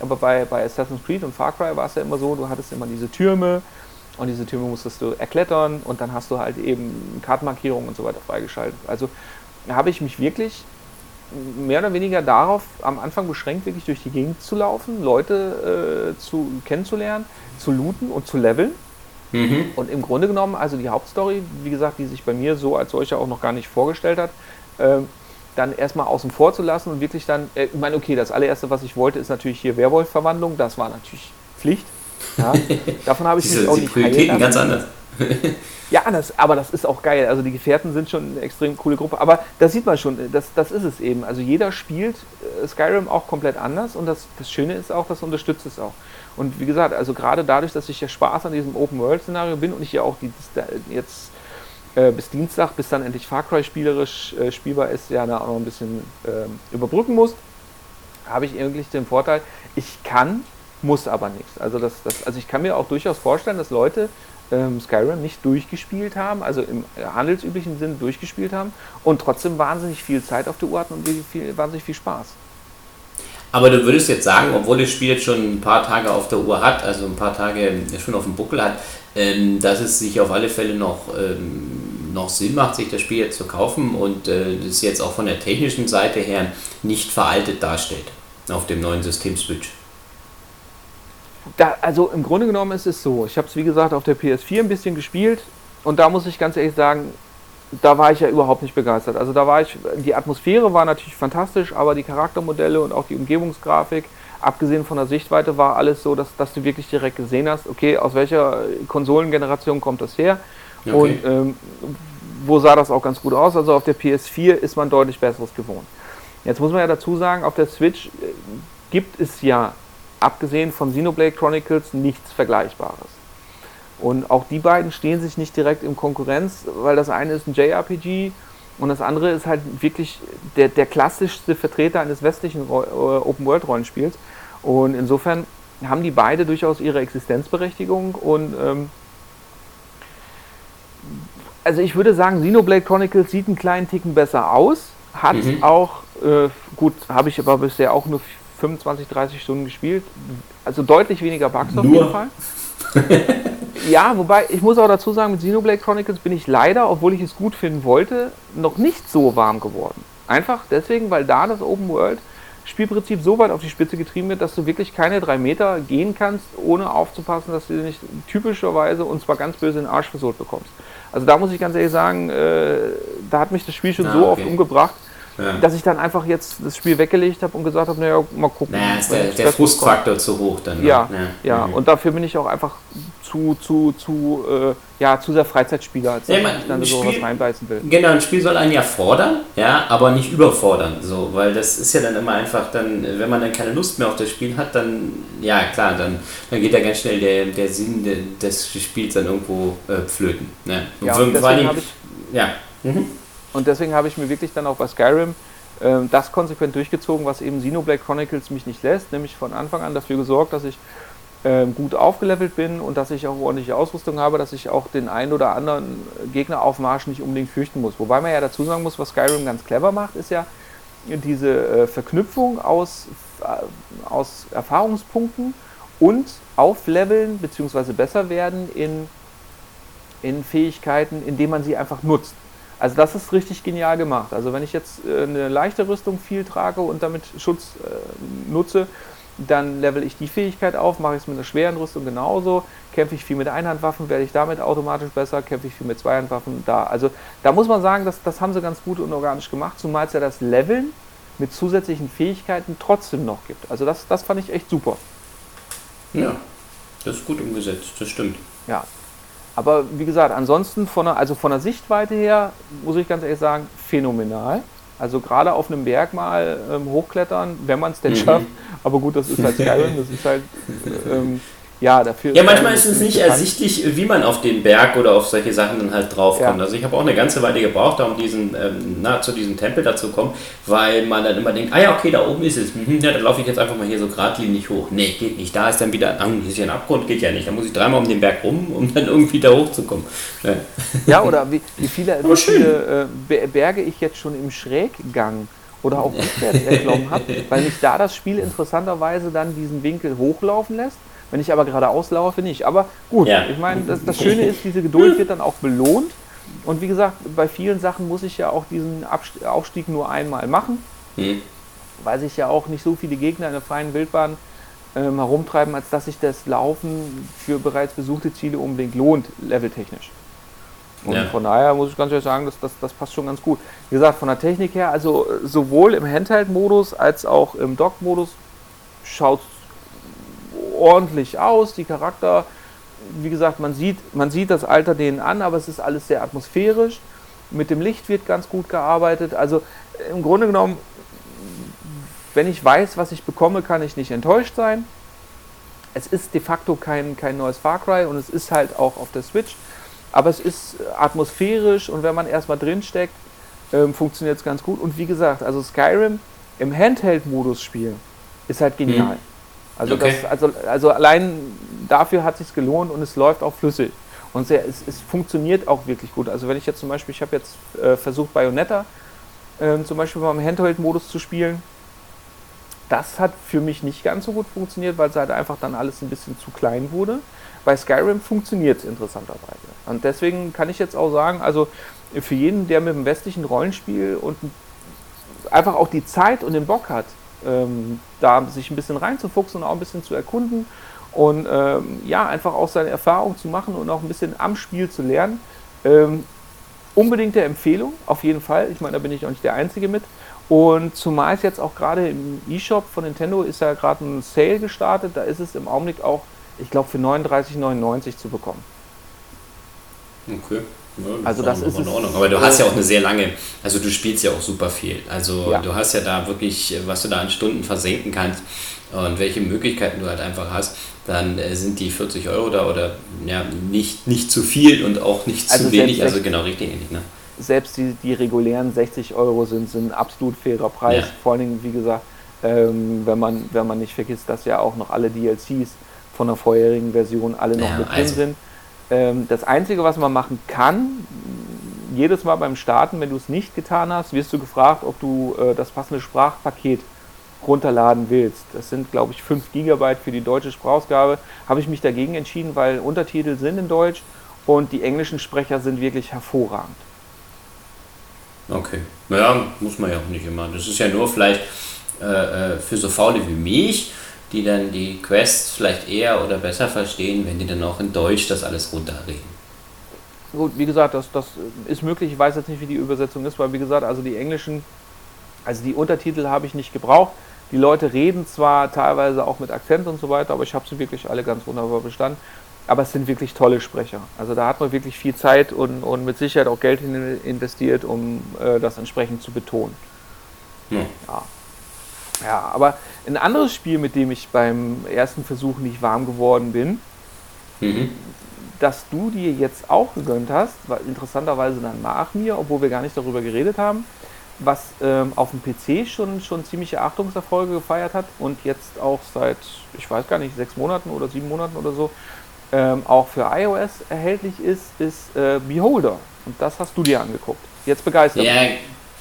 Aber bei, bei Assassin's Creed und Far Cry war es ja immer so, du hattest immer diese Türme, und diese Türme musstest du erklettern und dann hast du halt eben Kartenmarkierungen und so weiter freigeschaltet. Also habe ich mich wirklich mehr oder weniger darauf am Anfang beschränkt, wirklich durch die Gegend zu laufen, Leute äh, zu kennenzulernen, zu looten und zu leveln. Mhm. Und im Grunde genommen, also die Hauptstory, wie gesagt, die sich bei mir so als solche auch noch gar nicht vorgestellt hat, äh, dann erstmal außen vor zu lassen und wirklich dann, äh, ich meine, okay, das allererste, was ich wollte, ist natürlich hier Werwolf-Verwandlung, das war natürlich Pflicht. Ja, <laughs> davon habe ich mich auch nicht Prioritäten ganz anders. ja, das, aber das ist auch geil. Also die Gefährten sind schon eine extrem coole Gruppe. Aber da sieht man schon, das, das ist es eben. Also jeder spielt äh, Skyrim auch komplett anders und das, das Schöne ist auch, das unterstützt es auch. Und wie gesagt, also gerade dadurch, dass ich ja Spaß an diesem Open-World-Szenario bin und ich ja auch die, jetzt äh, bis Dienstag, bis dann endlich Far Cry spielerisch äh, spielbar ist, ja da auch noch ein bisschen äh, überbrücken muss, habe ich irgendwie den Vorteil, ich kann muss aber nichts. Also, das, das, also ich kann mir auch durchaus vorstellen, dass Leute ähm, Skyrim nicht durchgespielt haben, also im handelsüblichen Sinn durchgespielt haben und trotzdem wahnsinnig viel Zeit auf der Uhr hatten und viel, wahnsinnig viel Spaß. Aber du würdest jetzt sagen, obwohl das Spiel jetzt schon ein paar Tage auf der Uhr hat, also ein paar Tage schon auf dem Buckel hat, ähm, dass es sich auf alle Fälle noch, ähm, noch Sinn macht, sich das Spiel jetzt zu kaufen und äh, das jetzt auch von der technischen Seite her nicht veraltet darstellt auf dem neuen System Switch. Da, also im Grunde genommen ist es so. Ich habe es wie gesagt auf der PS4 ein bisschen gespielt und da muss ich ganz ehrlich sagen, da war ich ja überhaupt nicht begeistert. Also da war ich, die Atmosphäre war natürlich fantastisch, aber die Charaktermodelle und auch die Umgebungsgrafik, abgesehen von der Sichtweite, war alles so, dass, dass du wirklich direkt gesehen hast, okay, aus welcher Konsolengeneration kommt das her okay. und ähm, wo sah das auch ganz gut aus. Also auf der PS4 ist man deutlich Besseres gewohnt. Jetzt muss man ja dazu sagen, auf der Switch äh, gibt es ja abgesehen von Xenoblade Chronicles nichts Vergleichbares. Und auch die beiden stehen sich nicht direkt in Konkurrenz, weil das eine ist ein JRPG und das andere ist halt wirklich der, der klassischste Vertreter eines westlichen äh, Open-World-Rollenspiels. Und insofern haben die beide durchaus ihre Existenzberechtigung und ähm, also ich würde sagen, Xenoblade Chronicles sieht einen kleinen Ticken besser aus, hat mhm. auch, äh, gut, habe ich aber bisher auch nur 25, 30 Stunden gespielt. Also deutlich weniger Bugs auf jeden Fall. <laughs> ja, wobei ich muss auch dazu sagen, mit Xenoblade Chronicles bin ich leider, obwohl ich es gut finden wollte, noch nicht so warm geworden. Einfach deswegen, weil da das Open World Spielprinzip so weit auf die Spitze getrieben wird, dass du wirklich keine drei Meter gehen kannst, ohne aufzupassen, dass du nicht typischerweise und zwar ganz böse in den Arsch versucht bekommst. Also da muss ich ganz ehrlich sagen, äh, da hat mich das Spiel schon ah, so okay. oft umgebracht, ja. dass ich dann einfach jetzt das Spiel weggelegt habe und gesagt habe, naja, mal gucken. Naja, ist der, der Frustfaktor zu hoch dann. Ne? Ja, ja, ja. Mhm. und dafür bin ich auch einfach zu, zu, zu, äh, ja, zu sehr Freizeitspieler, als ja, dass ich dann so was reinbeißen will. Genau, ein Spiel soll einen ja fordern, ja, aber nicht überfordern, so, weil das ist ja dann immer einfach dann, wenn man dann keine Lust mehr auf das Spiel hat, dann, ja klar, dann, dann geht ja ganz schnell der, der Sinn des Spiels dann irgendwo äh, flöten. Ne? Ja, und deswegen habe ich, ja. Mhm. Und deswegen habe ich mir wirklich dann auch bei Skyrim ähm, das konsequent durchgezogen, was eben Xenoblade Chronicles mich nicht lässt, nämlich von Anfang an dafür gesorgt, dass ich ähm, gut aufgelevelt bin und dass ich auch ordentliche Ausrüstung habe, dass ich auch den einen oder anderen Gegneraufmarsch nicht unbedingt fürchten muss. Wobei man ja dazu sagen muss, was Skyrim ganz clever macht, ist ja diese äh, Verknüpfung aus, äh, aus Erfahrungspunkten und Aufleveln bzw. besser werden in, in Fähigkeiten, indem man sie einfach nutzt. Also das ist richtig genial gemacht. Also wenn ich jetzt äh, eine leichte Rüstung viel trage und damit Schutz äh, nutze, dann level ich die Fähigkeit auf, mache ich es mit einer schweren Rüstung genauso. Kämpfe ich viel mit Einhandwaffen, werde ich damit automatisch besser. Kämpfe ich viel mit Zweihandwaffen, da. Also da muss man sagen, das, das haben sie ganz gut und organisch gemacht, zumal es ja das Leveln mit zusätzlichen Fähigkeiten trotzdem noch gibt. Also das, das fand ich echt super. Ja, das ist gut umgesetzt, das stimmt. Ja. Aber wie gesagt, ansonsten von der, also von der Sichtweite her, muss ich ganz ehrlich sagen, phänomenal. Also gerade auf einem Berg mal ähm, hochklettern, wenn man es denn mhm. schafft. Aber gut, das ist halt <laughs> Skyrim, das ist halt ähm, ja, dafür. Ja, manchmal ist es nicht bekannt. ersichtlich, wie man auf den Berg oder auf solche Sachen dann halt draufkommt. Ja. Also ich habe auch eine ganze Weile gebraucht, um diesen, ähm, na, zu diesem Tempel dazu kommen, weil man dann immer denkt, ah ja, okay, da oben ist es. Mhm, ja, dann laufe ich jetzt einfach mal hier so geradlinig hoch. Nee, geht nicht. Da ist dann wieder, ah, hier ist ja ein Abgrund, geht ja nicht. Da muss ich dreimal um den Berg rum, um dann irgendwie da hochzukommen. Ja, ja oder wie, wie viele, <laughs> wie viele äh, Berge ich jetzt schon im Schräggang oder auch rückwärts erklommen habe, weil mich da das Spiel interessanterweise dann diesen Winkel hochlaufen lässt wenn ich aber geradeaus laufe, nicht. Aber gut, ja. ich meine, das, das Schöne ist, diese Geduld wird dann auch belohnt. Und wie gesagt, bei vielen Sachen muss ich ja auch diesen Aufstieg nur einmal machen, mhm. weil sich ja auch nicht so viele Gegner in der freien Wildbahn ähm, herumtreiben, als dass sich das Laufen für bereits besuchte Ziele unbedingt lohnt, leveltechnisch. Und ja. von daher muss ich ganz ehrlich sagen, das, das, das passt schon ganz gut. Wie gesagt, von der Technik her, also sowohl im Handheld-Modus als auch im Dock-Modus schaut ordentlich aus. Die Charakter, wie gesagt, man sieht, man sieht das Alter denen an, aber es ist alles sehr atmosphärisch. Mit dem Licht wird ganz gut gearbeitet. Also im Grunde genommen, wenn ich weiß, was ich bekomme, kann ich nicht enttäuscht sein. Es ist de facto kein, kein neues Far Cry und es ist halt auch auf der Switch. Aber es ist atmosphärisch und wenn man erstmal drinsteckt, ähm, funktioniert es ganz gut. Und wie gesagt, also Skyrim im Handheld-Modus spielen ist halt genial. Mhm. Also, okay. das, also, also allein dafür hat es sich gelohnt und es läuft auch flüssig. Und sehr, es, es, funktioniert auch wirklich gut. Also wenn ich jetzt zum Beispiel, ich habe jetzt äh, versucht Bayonetta äh, zum Beispiel mal im Handheld-Modus zu spielen. Das hat für mich nicht ganz so gut funktioniert, weil es halt einfach dann alles ein bisschen zu klein wurde. Bei Skyrim funktioniert es interessanterweise. Und deswegen kann ich jetzt auch sagen, also für jeden, der mit dem westlichen Rollenspiel und einfach auch die Zeit und den Bock hat, ähm, da sich ein bisschen reinzufuchsen und auch ein bisschen zu erkunden und ähm, ja, einfach auch seine Erfahrung zu machen und auch ein bisschen am Spiel zu lernen. Ähm, unbedingte Empfehlung, auf jeden Fall. Ich meine, da bin ich auch nicht der Einzige mit. Und zumal es jetzt auch gerade im E-Shop von Nintendo ist ja gerade ein Sale gestartet, da ist es im Augenblick auch, ich glaube, für 39,99 zu bekommen. Okay. Ja, also das ist in Ordnung. Aber du hast ja auch eine sehr lange, also du spielst ja auch super viel. Also ja. du hast ja da wirklich, was du da an Stunden versenken kannst und welche Möglichkeiten du halt einfach hast, dann äh, sind die 40 Euro da oder ja, nicht, nicht zu viel und auch nicht also zu wenig, also genau richtig ähnlich. Ne? Selbst die, die regulären 60 Euro sind, sind ein absolut fairer Preis. Ja. Vor allen Dingen, wie gesagt, ähm, wenn, man, wenn man nicht vergisst, dass ja auch noch alle DLCs von der vorherigen Version alle noch mit drin also. sind das Einzige, was man machen kann, jedes Mal beim Starten, wenn du es nicht getan hast, wirst du gefragt, ob du äh, das passende Sprachpaket runterladen willst. Das sind, glaube ich, 5 GB für die deutsche Sprachausgabe. Habe ich mich dagegen entschieden, weil Untertitel sind in Deutsch und die englischen Sprecher sind wirklich hervorragend. Okay. Naja, muss man ja auch nicht immer. Das ist ja nur vielleicht äh, äh für so Faule wie mich die dann die Quests vielleicht eher oder besser verstehen, wenn die dann auch in Deutsch das alles runterreden. Gut, wie gesagt, das, das ist möglich. Ich weiß jetzt nicht, wie die Übersetzung ist, weil wie gesagt, also die englischen, also die Untertitel habe ich nicht gebraucht. Die Leute reden zwar teilweise auch mit Akzent und so weiter, aber ich habe sie wirklich alle ganz wunderbar bestanden. Aber es sind wirklich tolle Sprecher. Also da hat man wirklich viel Zeit und, und mit Sicherheit auch Geld investiert, um äh, das entsprechend zu betonen. Hm. Ja. Ja, aber ein anderes Spiel, mit dem ich beim ersten Versuch nicht warm geworden bin, mhm. das du dir jetzt auch gegönnt hast, war interessanterweise dann nach mir, obwohl wir gar nicht darüber geredet haben, was ähm, auf dem PC schon, schon ziemliche Achtungserfolge gefeiert hat und jetzt auch seit, ich weiß gar nicht, sechs Monaten oder sieben Monaten oder so, ähm, auch für iOS erhältlich ist, ist äh, Beholder. Und das hast du dir angeguckt. Jetzt begeistert. Ja,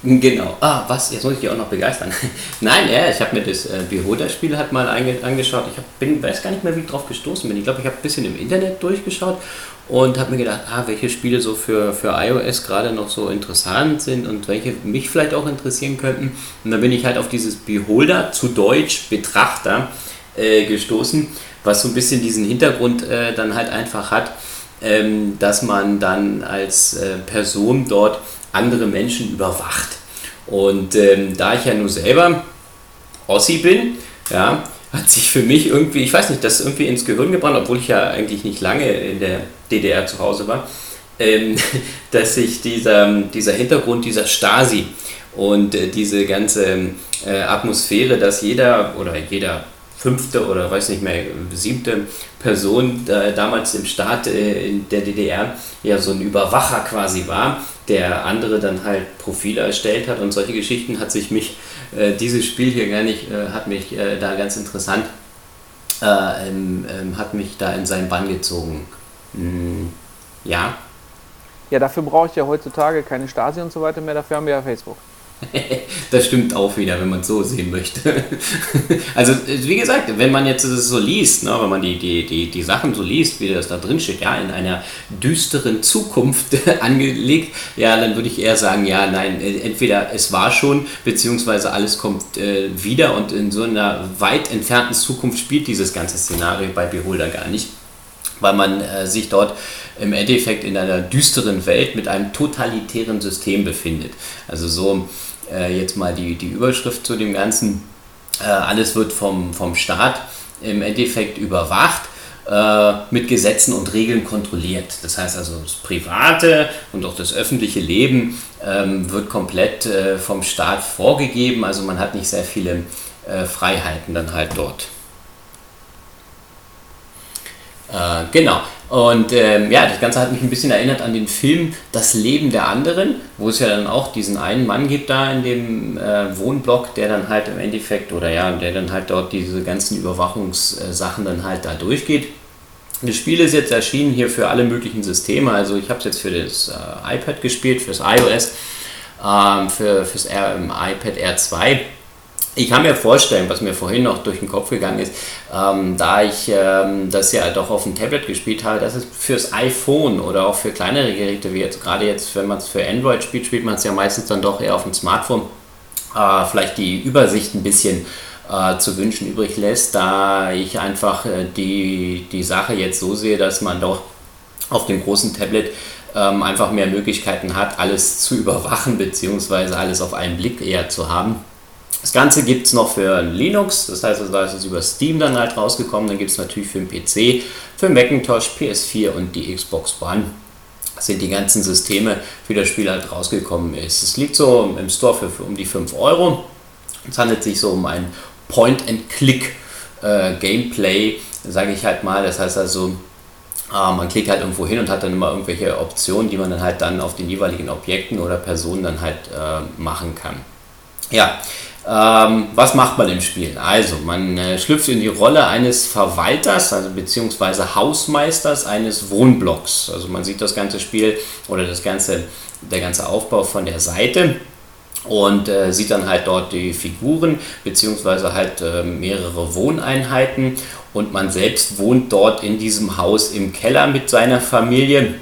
genau. Ah, was? Jetzt muss ich dich auch noch begeistern. <laughs> Nein, ja, ich habe mir das äh, Beholder-Spiel halt mal angeschaut. Ich hab, bin, weiß gar nicht mehr, wie ich drauf gestoßen bin. Ich glaube, ich habe ein bisschen im Internet durchgeschaut und habe mir gedacht, ah, welche Spiele so für, für iOS gerade noch so interessant sind und welche mich vielleicht auch interessieren könnten. Und dann bin ich halt auf dieses Beholder, zu Deutsch Betrachter, äh, gestoßen, was so ein bisschen diesen Hintergrund äh, dann halt einfach hat, ähm, dass man dann als äh, Person dort andere Menschen überwacht. Und ähm, da ich ja nur selber Ossi bin, ja, hat sich für mich irgendwie, ich weiß nicht, das irgendwie ins Gehirn gebrannt, obwohl ich ja eigentlich nicht lange in der DDR zu Hause war, ähm, <laughs> dass sich dieser, dieser Hintergrund dieser Stasi und äh, diese ganze äh, Atmosphäre, dass jeder oder jeder fünfte oder weiß nicht mehr, siebte Person äh, damals im Staat äh, in der DDR ja so ein Überwacher quasi war, der andere dann halt Profile erstellt hat und solche Geschichten hat sich mich, äh, dieses Spiel hier gar nicht, äh, hat mich äh, da ganz interessant, äh, ähm, ähm, hat mich da in seinen Bann gezogen. Mm, ja. Ja, dafür brauche ich ja heutzutage keine Stasi und so weiter mehr, dafür haben wir ja Facebook. <laughs> das stimmt auch wieder, wenn man es so sehen möchte. <laughs> also, wie gesagt, wenn man jetzt so liest, ne, wenn man die, die, die, die Sachen so liest, wie das da drin steht, ja, in einer düsteren Zukunft <laughs> angelegt, ja, dann würde ich eher sagen, ja, nein, entweder es war schon, beziehungsweise alles kommt äh, wieder und in so einer weit entfernten Zukunft spielt dieses ganze Szenario bei Beholder gar nicht, weil man äh, sich dort im Endeffekt in einer düsteren Welt mit einem totalitären System befindet. Also so äh, jetzt mal die, die Überschrift zu dem Ganzen. Äh, alles wird vom, vom Staat im Endeffekt überwacht äh, mit Gesetzen und Regeln kontrolliert. Das heißt also, das private und auch das öffentliche Leben ähm, wird komplett äh, vom Staat vorgegeben. Also man hat nicht sehr viele äh, Freiheiten dann halt dort. Äh, genau. Und ähm, ja, das Ganze hat mich ein bisschen erinnert an den Film Das Leben der anderen, wo es ja dann auch diesen einen Mann gibt da in dem äh, Wohnblock, der dann halt im Endeffekt, oder ja, der dann halt dort diese ganzen Überwachungssachen dann halt da durchgeht. Das Spiel ist jetzt erschienen hier für alle möglichen Systeme. Also ich habe es jetzt für das äh, iPad gespielt, fürs iOS, ähm, für fürs R, iPad R2 ich kann mir vorstellen, was mir vorhin noch durch den Kopf gegangen ist, ähm, da ich ähm, das ja doch auf dem Tablet gespielt habe, dass es fürs iPhone oder auch für kleinere Geräte, wie jetzt gerade jetzt, wenn man es für Android spielt, spielt man es ja meistens dann doch eher auf dem Smartphone, äh, vielleicht die Übersicht ein bisschen äh, zu wünschen übrig lässt, da ich einfach äh, die, die Sache jetzt so sehe, dass man doch auf dem großen Tablet ähm, einfach mehr Möglichkeiten hat, alles zu überwachen, beziehungsweise alles auf einen Blick eher zu haben. Das Ganze gibt es noch für Linux, das heißt, also da ist es über Steam dann halt rausgekommen. Dann gibt es natürlich für den PC, für Macintosh, PS4 und die Xbox One sind die ganzen Systeme, wie das Spiel halt rausgekommen ist. Es liegt so im Store für, für um die 5 Euro. Es handelt sich so um ein Point-and-Click-Gameplay, äh, sage ich halt mal. Das heißt also, äh, man klickt halt irgendwo hin und hat dann immer irgendwelche Optionen, die man dann halt dann auf den jeweiligen Objekten oder Personen dann halt äh, machen kann. Ja, ähm, was macht man im Spiel? Also, man äh, schlüpft in die Rolle eines Verwalters, also beziehungsweise Hausmeisters eines Wohnblocks. Also man sieht das ganze Spiel oder das ganze, der ganze Aufbau von der Seite und äh, sieht dann halt dort die Figuren beziehungsweise halt äh, mehrere Wohneinheiten und man selbst wohnt dort in diesem Haus im Keller mit seiner Familie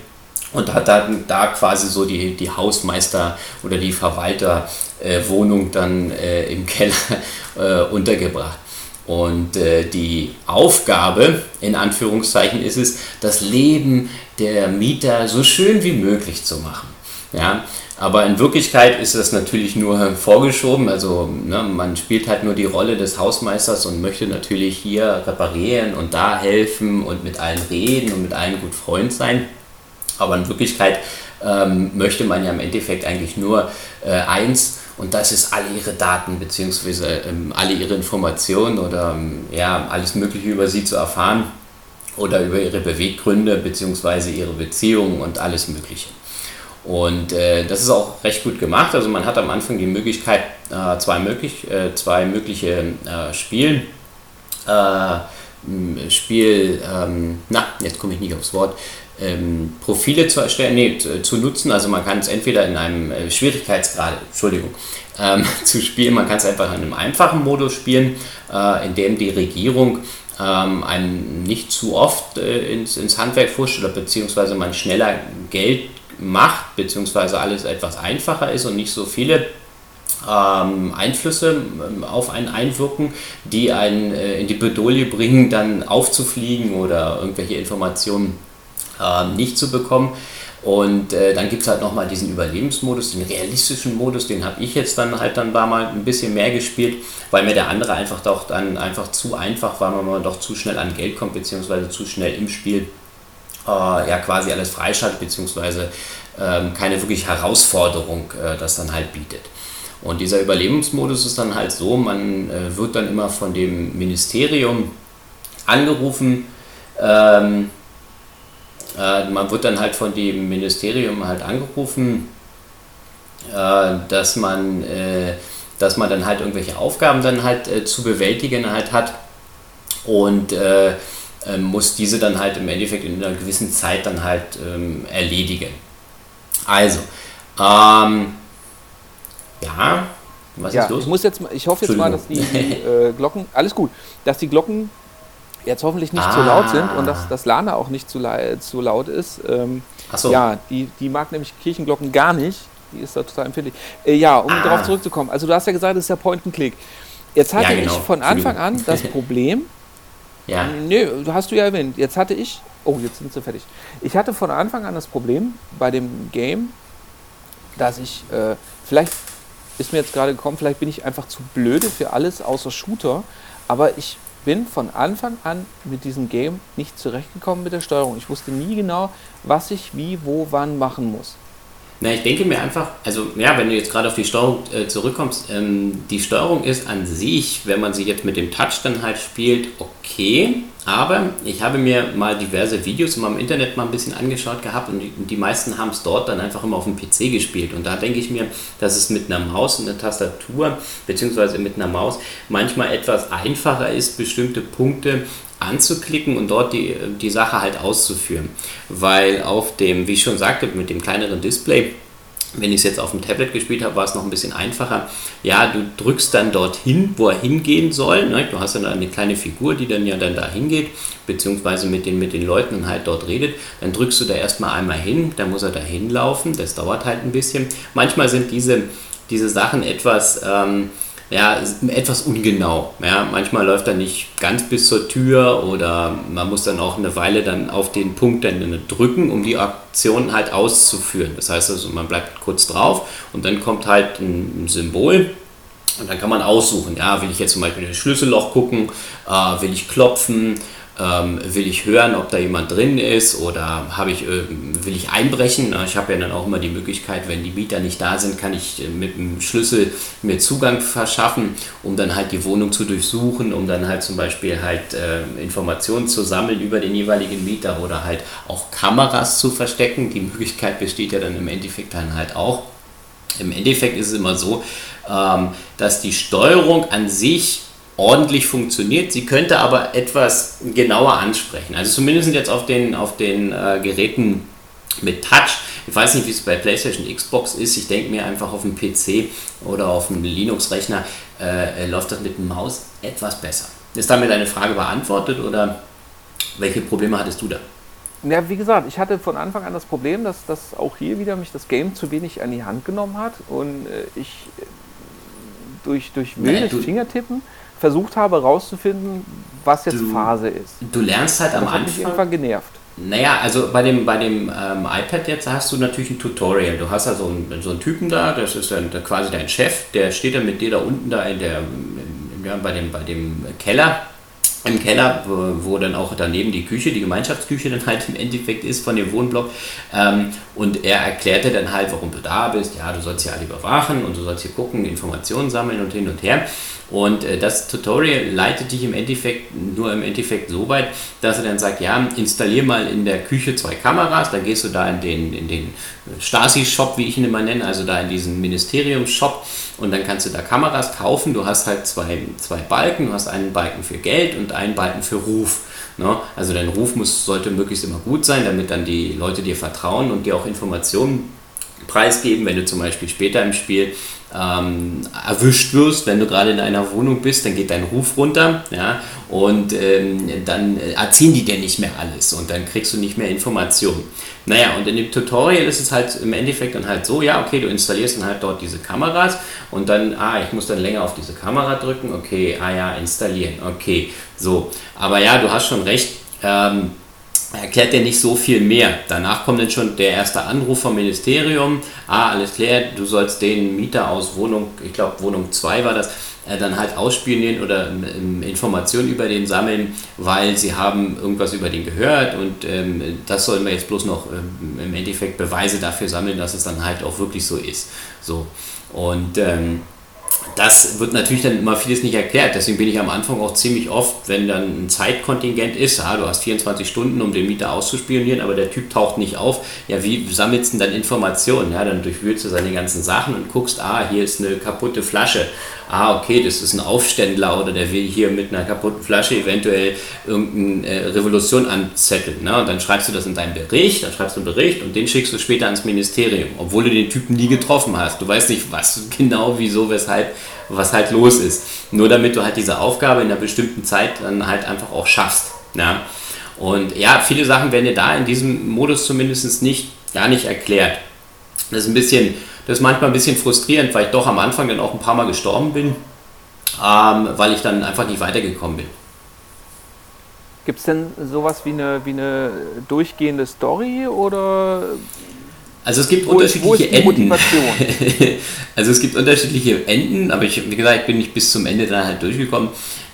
und hat dann da quasi so die, die Hausmeister oder die Verwalterwohnung äh, dann äh, im Keller <laughs> äh, untergebracht. Und äh, die Aufgabe, in Anführungszeichen, ist es, das Leben der Mieter so schön wie möglich zu machen. Ja, aber in Wirklichkeit ist das natürlich nur vorgeschoben. Also ne, man spielt halt nur die Rolle des Hausmeisters und möchte natürlich hier reparieren und da helfen und mit allen reden und mit allen gut Freund sein. Aber in Wirklichkeit ähm, möchte man ja im Endeffekt eigentlich nur äh, eins und das ist alle ihre Daten bzw. Ähm, alle ihre Informationen oder ähm, ja, alles Mögliche über sie zu erfahren oder über ihre Beweggründe bzw. ihre Beziehungen und alles Mögliche. Und äh, das ist auch recht gut gemacht. Also man hat am Anfang die Möglichkeit, äh, zwei, möglich, äh, zwei mögliche äh, Spiel, äh, Spiel, ähm, na, jetzt komme ich nicht aufs Wort, ähm, Profile zu erstellen, nee, zu, zu, nutzen. Also man kann es entweder in einem äh, Schwierigkeitsgrad, Entschuldigung, ähm, <laughs> zu spielen, man kann es einfach in einem einfachen Modus spielen, in dem die Regierung ähm, einen nicht zu oft äh, ins, ins Handwerk fuscht oder beziehungsweise man schneller Geld macht, beziehungsweise alles etwas einfacher ist und nicht so viele ähm, Einflüsse ähm, auf einen einwirken, die einen äh, in die Bedolie bringen, dann aufzufliegen oder irgendwelche Informationen äh, nicht zu bekommen. Und äh, dann gibt es halt nochmal diesen Überlebensmodus, den realistischen Modus, den habe ich jetzt dann halt dann war mal ein bisschen mehr gespielt, weil mir der andere einfach doch dann einfach zu einfach war, weil man doch zu schnell an Geld kommt, beziehungsweise zu schnell im Spiel äh, ja quasi alles freischaltet, beziehungsweise ähm, keine wirklich Herausforderung äh, das dann halt bietet. Und dieser Überlebensmodus ist dann halt so, man äh, wird dann immer von dem Ministerium angerufen, ähm, äh, man wird dann halt von dem Ministerium halt angerufen, äh, dass man, äh, dass man dann halt irgendwelche Aufgaben dann halt äh, zu bewältigen halt hat und äh, ähm, muss diese dann halt im Endeffekt in einer gewissen Zeit dann halt ähm, erledigen. Also, ähm, ja, was ja, ist los? Ich, muss jetzt, ich hoffe jetzt mal, dass die, die äh, Glocken, alles gut, dass die Glocken jetzt hoffentlich nicht ah. zu laut sind und dass das Lana auch nicht zu, zu laut ist. Ähm, so. Ja, die, die mag nämlich Kirchenglocken gar nicht. Die ist da total empfindlich. Äh, ja, um ah. darauf zurückzukommen. Also du hast ja gesagt, das ist ja Point-and-Click. Jetzt hatte ja, genau. ich von Anfang an das <laughs> Problem. ja. Nö, hast du ja erwähnt. Jetzt hatte ich. Oh, jetzt sind sie fertig. Ich hatte von Anfang an das Problem bei dem Game, dass ich. Äh, vielleicht ist mir jetzt gerade gekommen, vielleicht bin ich einfach zu blöde für alles außer Shooter. Aber ich bin von Anfang an mit diesem Game nicht zurechtgekommen mit der Steuerung. Ich wusste nie genau, was ich wie, wo, wann machen muss. Na, ich denke mir einfach, also ja, wenn du jetzt gerade auf die Steuerung äh, zurückkommst, ähm, die Steuerung ist an sich, wenn man sie jetzt mit dem Touch dann halt spielt, okay. Aber ich habe mir mal diverse Videos in meinem Internet mal ein bisschen angeschaut gehabt und die, die meisten haben es dort dann einfach immer auf dem PC gespielt. Und da denke ich mir, dass es mit einer Maus und einer Tastatur, beziehungsweise mit einer Maus, manchmal etwas einfacher ist, bestimmte Punkte anzuklicken und dort die, die Sache halt auszuführen. Weil auf dem, wie ich schon sagte, mit dem kleineren Display, wenn ich es jetzt auf dem Tablet gespielt habe, war es noch ein bisschen einfacher. Ja, du drückst dann dorthin, wo er hingehen soll. Ne? Du hast dann eine kleine Figur, die dann ja dann da hingeht, beziehungsweise mit den, mit den Leuten halt dort redet. Dann drückst du da erstmal einmal hin, dann muss er da hinlaufen. Das dauert halt ein bisschen. Manchmal sind diese, diese Sachen etwas. Ähm, ja, etwas ungenau. Ja, manchmal läuft er nicht ganz bis zur Tür oder man muss dann auch eine Weile dann auf den Punkt dann drücken, um die Aktion halt auszuführen. Das heißt also, man bleibt kurz drauf und dann kommt halt ein Symbol und dann kann man aussuchen, ja, will ich jetzt zum Beispiel in ein Schlüsselloch gucken, äh, will ich klopfen, ähm, will ich hören, ob da jemand drin ist oder ich, äh, will ich einbrechen? Ich habe ja dann auch immer die Möglichkeit, wenn die Mieter nicht da sind, kann ich äh, mit dem Schlüssel mir Zugang verschaffen, um dann halt die Wohnung zu durchsuchen, um dann halt zum Beispiel halt äh, Informationen zu sammeln über den jeweiligen Mieter oder halt auch Kameras zu verstecken. Die Möglichkeit besteht ja dann im Endeffekt dann halt auch. Im Endeffekt ist es immer so, ähm, dass die Steuerung an sich ordentlich funktioniert. Sie könnte aber etwas genauer ansprechen. Also zumindest jetzt auf den, auf den äh, Geräten mit Touch. Ich weiß nicht, wie es bei PlayStation, Xbox ist. Ich denke mir einfach auf dem PC oder auf einem Linux-Rechner äh, läuft das mit dem Maus etwas besser. Ist damit eine Frage beantwortet oder welche Probleme hattest du da? Ja, wie gesagt, ich hatte von Anfang an das Problem, dass, dass auch hier wieder mich das Game zu wenig an die Hand genommen hat und äh, ich äh, durch, durch wildes naja, Fingertippen versucht habe herauszufinden, was jetzt du, Phase ist. Du lernst halt das am Anfang. Mich irgendwann genervt. Naja, also bei dem, bei dem ähm, iPad jetzt hast du natürlich ein Tutorial. Du hast also einen, so einen Typen da, das ist dann quasi dein Chef, der steht dann mit dir da unten da in der, in, ja, bei, dem, bei dem Keller im Keller, wo, dann auch daneben die Küche, die Gemeinschaftsküche dann halt im Endeffekt ist von dem Wohnblock. Ähm, und er erklärte dann halt, warum du da bist. Ja, du sollst hier alle überwachen und du sollst hier gucken, Informationen sammeln und hin und her. Und äh, das Tutorial leitet dich im Endeffekt nur im Endeffekt so weit, dass er dann sagt, ja, installier mal in der Küche zwei Kameras, dann gehst du da in den, in den Stasi-Shop, wie ich ihn immer nenne, also da in diesen Ministerium-Shop und dann kannst du da Kameras kaufen. Du hast halt zwei, zwei Balken, du hast einen Balken für Geld und einen Balken für Ruf. Ne? Also dein Ruf muss, sollte möglichst immer gut sein, damit dann die Leute dir vertrauen und dir auch Informationen preisgeben, wenn du zum Beispiel später im Spiel ähm, erwischt wirst, wenn du gerade in einer Wohnung bist, dann geht dein Ruf runter ja, und ähm, dann erziehen die dir nicht mehr alles und dann kriegst du nicht mehr Informationen. Naja, und in dem Tutorial ist es halt im Endeffekt dann halt so, ja, okay, du installierst dann halt dort diese Kameras und dann, ah, ich muss dann länger auf diese Kamera drücken, okay, ah ja, installieren, okay, so. Aber ja, du hast schon recht, ähm, erklärt er nicht so viel mehr. Danach kommt dann schon der erste Anruf vom Ministerium. Ah, alles klar, du sollst den Mieter aus Wohnung, ich glaube Wohnung 2 war das, äh, dann halt ausspionieren oder ähm, Informationen über den sammeln, weil sie haben irgendwas über den gehört und ähm, das sollen wir jetzt bloß noch ähm, im Endeffekt Beweise dafür sammeln, dass es dann halt auch wirklich so ist. So. Und ähm, das wird natürlich dann immer vieles nicht erklärt. Deswegen bin ich am Anfang auch ziemlich oft, wenn dann ein Zeitkontingent ist, ja, du hast 24 Stunden, um den Mieter auszuspionieren, aber der Typ taucht nicht auf. Ja, wie sammelst du denn dann Informationen? Ja, dann durchwühlst du seine ganzen Sachen und guckst, ah, hier ist eine kaputte Flasche ah, okay, das ist ein Aufständler oder der will hier mit einer kaputten Flasche eventuell irgendeine äh, Revolution anzetteln. Ne? Und dann schreibst du das in deinem Bericht, dann schreibst du einen Bericht und den schickst du später ans Ministerium, obwohl du den Typen nie getroffen hast. Du weißt nicht, was genau, wieso, weshalb, was halt los ist. Nur damit du halt diese Aufgabe in einer bestimmten Zeit dann halt einfach auch schaffst. Ne? Und ja, viele Sachen werden dir da in diesem Modus zumindest nicht, gar nicht erklärt. Das ist ein bisschen das ist manchmal ein bisschen frustrierend, weil ich doch am Anfang dann auch ein paar Mal gestorben bin, ähm, weil ich dann einfach nicht weitergekommen bin. Gibt es denn sowas wie eine, wie eine durchgehende Story oder also es gibt wo unterschiedliche ist, Enden. <laughs> also es gibt unterschiedliche Enden, aber ich, wie gesagt, ich bin nicht bis zum Ende dann halt durchgekommen.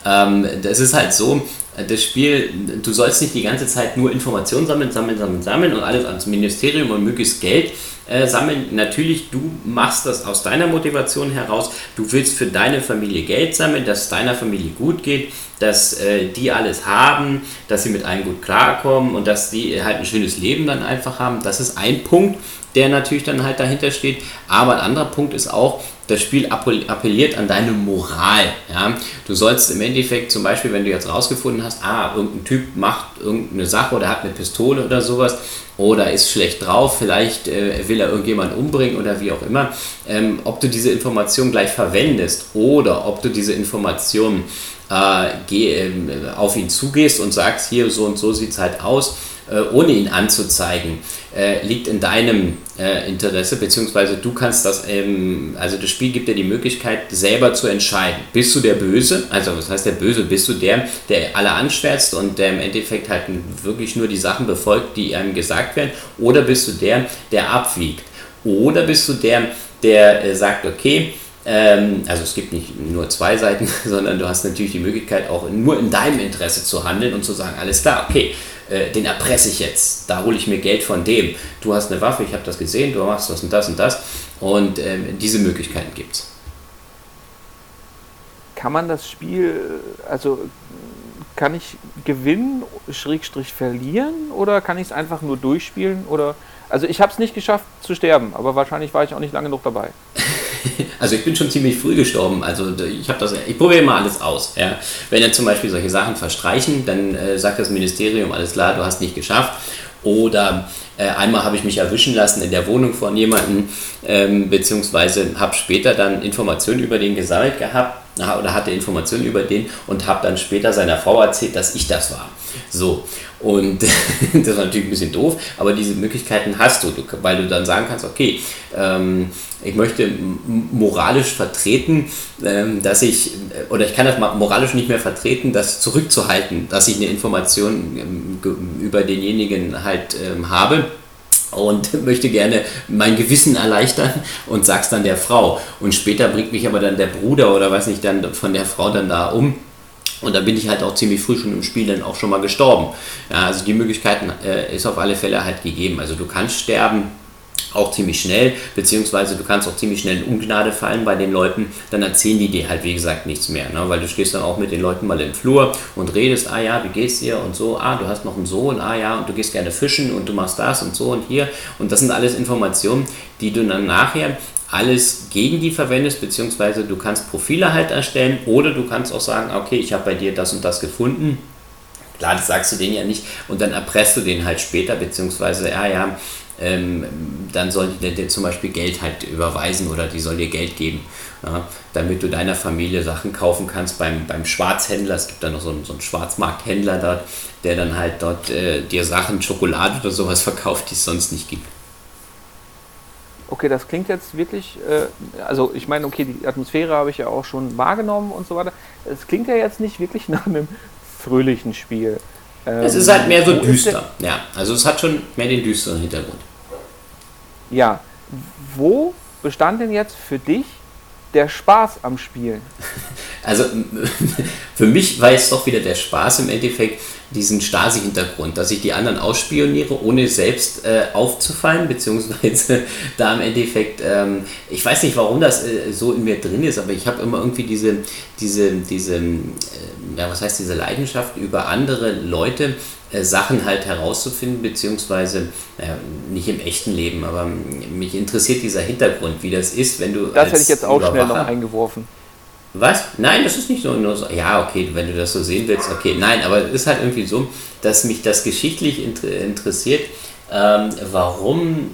Ähm, das ist halt so, das Spiel, du sollst nicht die ganze Zeit nur Informationen sammeln, sammeln, sammeln, sammeln und alles ans Ministerium und möglichst Geld äh, sammeln. Natürlich, du machst das aus deiner Motivation heraus. Du willst für deine Familie Geld sammeln, dass es deiner Familie gut geht, dass äh, die alles haben, dass sie mit einem gut klarkommen und dass die halt ein schönes Leben dann einfach haben. Das ist ein Punkt, der natürlich dann halt dahinter steht. Aber ein anderer Punkt ist auch, das Spiel appelliert an deine Moral. Ja? Du sollst im Endeffekt zum Beispiel, wenn du jetzt rausgefunden hast, ah, irgendein Typ macht irgendeine Sache oder hat eine Pistole oder sowas oder ist schlecht drauf, vielleicht äh, will er irgendjemand umbringen oder wie auch immer, ähm, ob du diese Information gleich verwendest oder ob du diese Information äh, geh, äh, auf ihn zugehst und sagst, hier so und so sieht es halt aus ohne ihn anzuzeigen, äh, liegt in deinem äh, Interesse, beziehungsweise du kannst das, ähm, also das Spiel gibt dir die Möglichkeit, selber zu entscheiden. Bist du der Böse, also was heißt der Böse, bist du der, der alle anschwärzt und der im Endeffekt halt wirklich nur die Sachen befolgt, die einem gesagt werden, oder bist du der, der abwiegt? Oder bist du der, der sagt, okay, ähm, also es gibt nicht nur zwei Seiten, <laughs> sondern du hast natürlich die Möglichkeit, auch nur in deinem Interesse zu handeln und zu sagen, alles klar, okay, äh, den erpresse ich jetzt, da hole ich mir Geld von dem. Du hast eine Waffe, ich habe das gesehen, du machst das und das und das. Und ähm, diese Möglichkeiten gibt es. Kann man das Spiel, also kann ich gewinnen, Schrägstrich verlieren oder kann ich es einfach nur durchspielen? Oder also ich habe es nicht geschafft zu sterben, aber wahrscheinlich war ich auch nicht lange genug dabei. <laughs> <laughs> Also ich bin schon ziemlich früh gestorben. Also ich habe das, ich probiere immer alles aus. Ja. Wenn jetzt zum Beispiel solche Sachen verstreichen, dann äh, sagt das Ministerium, alles klar, du hast nicht geschafft. Oder äh, einmal habe ich mich erwischen lassen in der Wohnung von jemandem, ähm, beziehungsweise habe später dann Informationen über den gesammelt gehabt oder hatte Informationen über den und habe dann später seiner Frau erzählt, dass ich das war. So, und <laughs> das war natürlich ein bisschen doof, aber diese Möglichkeiten hast du, weil du dann sagen kannst, okay, ähm, ich möchte moralisch vertreten, ähm, dass ich, oder ich kann das moralisch nicht mehr vertreten, das zurückzuhalten, dass ich eine Information ähm, über denjenigen halt ähm, habe und <laughs> möchte gerne mein Gewissen erleichtern und sag's dann der Frau. Und später bringt mich aber dann der Bruder oder weiß nicht dann von der Frau dann da um Und da bin ich halt auch ziemlich früh schon im Spiel dann auch schon mal gestorben. Ja, also die Möglichkeiten äh, ist auf alle Fälle halt gegeben. Also du kannst sterben, auch ziemlich schnell, beziehungsweise du kannst auch ziemlich schnell in Ungnade fallen bei den Leuten, dann erzählen die dir halt wie gesagt nichts mehr, ne? weil du stehst dann auch mit den Leuten mal im Flur und redest, ah ja, wie geht's dir und so, ah, du hast noch einen Sohn, ah ja, und du gehst gerne fischen und du machst das und so und hier und das sind alles Informationen, die du dann nachher alles gegen die verwendest, beziehungsweise du kannst Profile halt erstellen oder du kannst auch sagen, okay, ich habe bei dir das und das gefunden. Klar, das sagst du denen ja nicht und dann erpresst du den halt später, beziehungsweise, ja, ja, ähm, dann soll die dir zum Beispiel Geld halt überweisen oder die soll dir Geld geben, ja, damit du deiner Familie Sachen kaufen kannst beim, beim Schwarzhändler. Es gibt da noch so einen, so einen Schwarzmarkthändler dort, der dann halt dort äh, dir Sachen, Schokolade oder sowas verkauft, die es sonst nicht gibt. Okay, das klingt jetzt wirklich, äh, also ich meine, okay, die Atmosphäre habe ich ja auch schon wahrgenommen und so weiter. Es klingt ja jetzt nicht wirklich <laughs> nach einem fröhlichen Spiel. Ähm, es ist halt mehr so düster, ja. Also es hat schon mehr den düsteren Hintergrund. Ja, wo bestand denn jetzt für dich der Spaß am Spielen? <laughs> Also <laughs> für mich war jetzt doch wieder der Spaß im Endeffekt diesen Stasi-Hintergrund, dass ich die anderen ausspioniere, ohne selbst äh, aufzufallen, <laughs> beziehungsweise da im Endeffekt, ähm, ich weiß nicht, warum das äh, so in mir drin ist, aber ich habe immer irgendwie diese, diese, diese, äh, ja, was heißt diese Leidenschaft über andere Leute äh, Sachen halt herauszufinden, beziehungsweise naja, nicht im echten Leben, aber mich interessiert dieser Hintergrund, wie das ist, wenn du. Das hätte ich jetzt auch schnell noch eingeworfen. Was? Nein, das ist nicht so. Ja, okay, wenn du das so sehen willst, okay. Nein, aber es ist halt irgendwie so, dass mich das geschichtlich interessiert, ähm, warum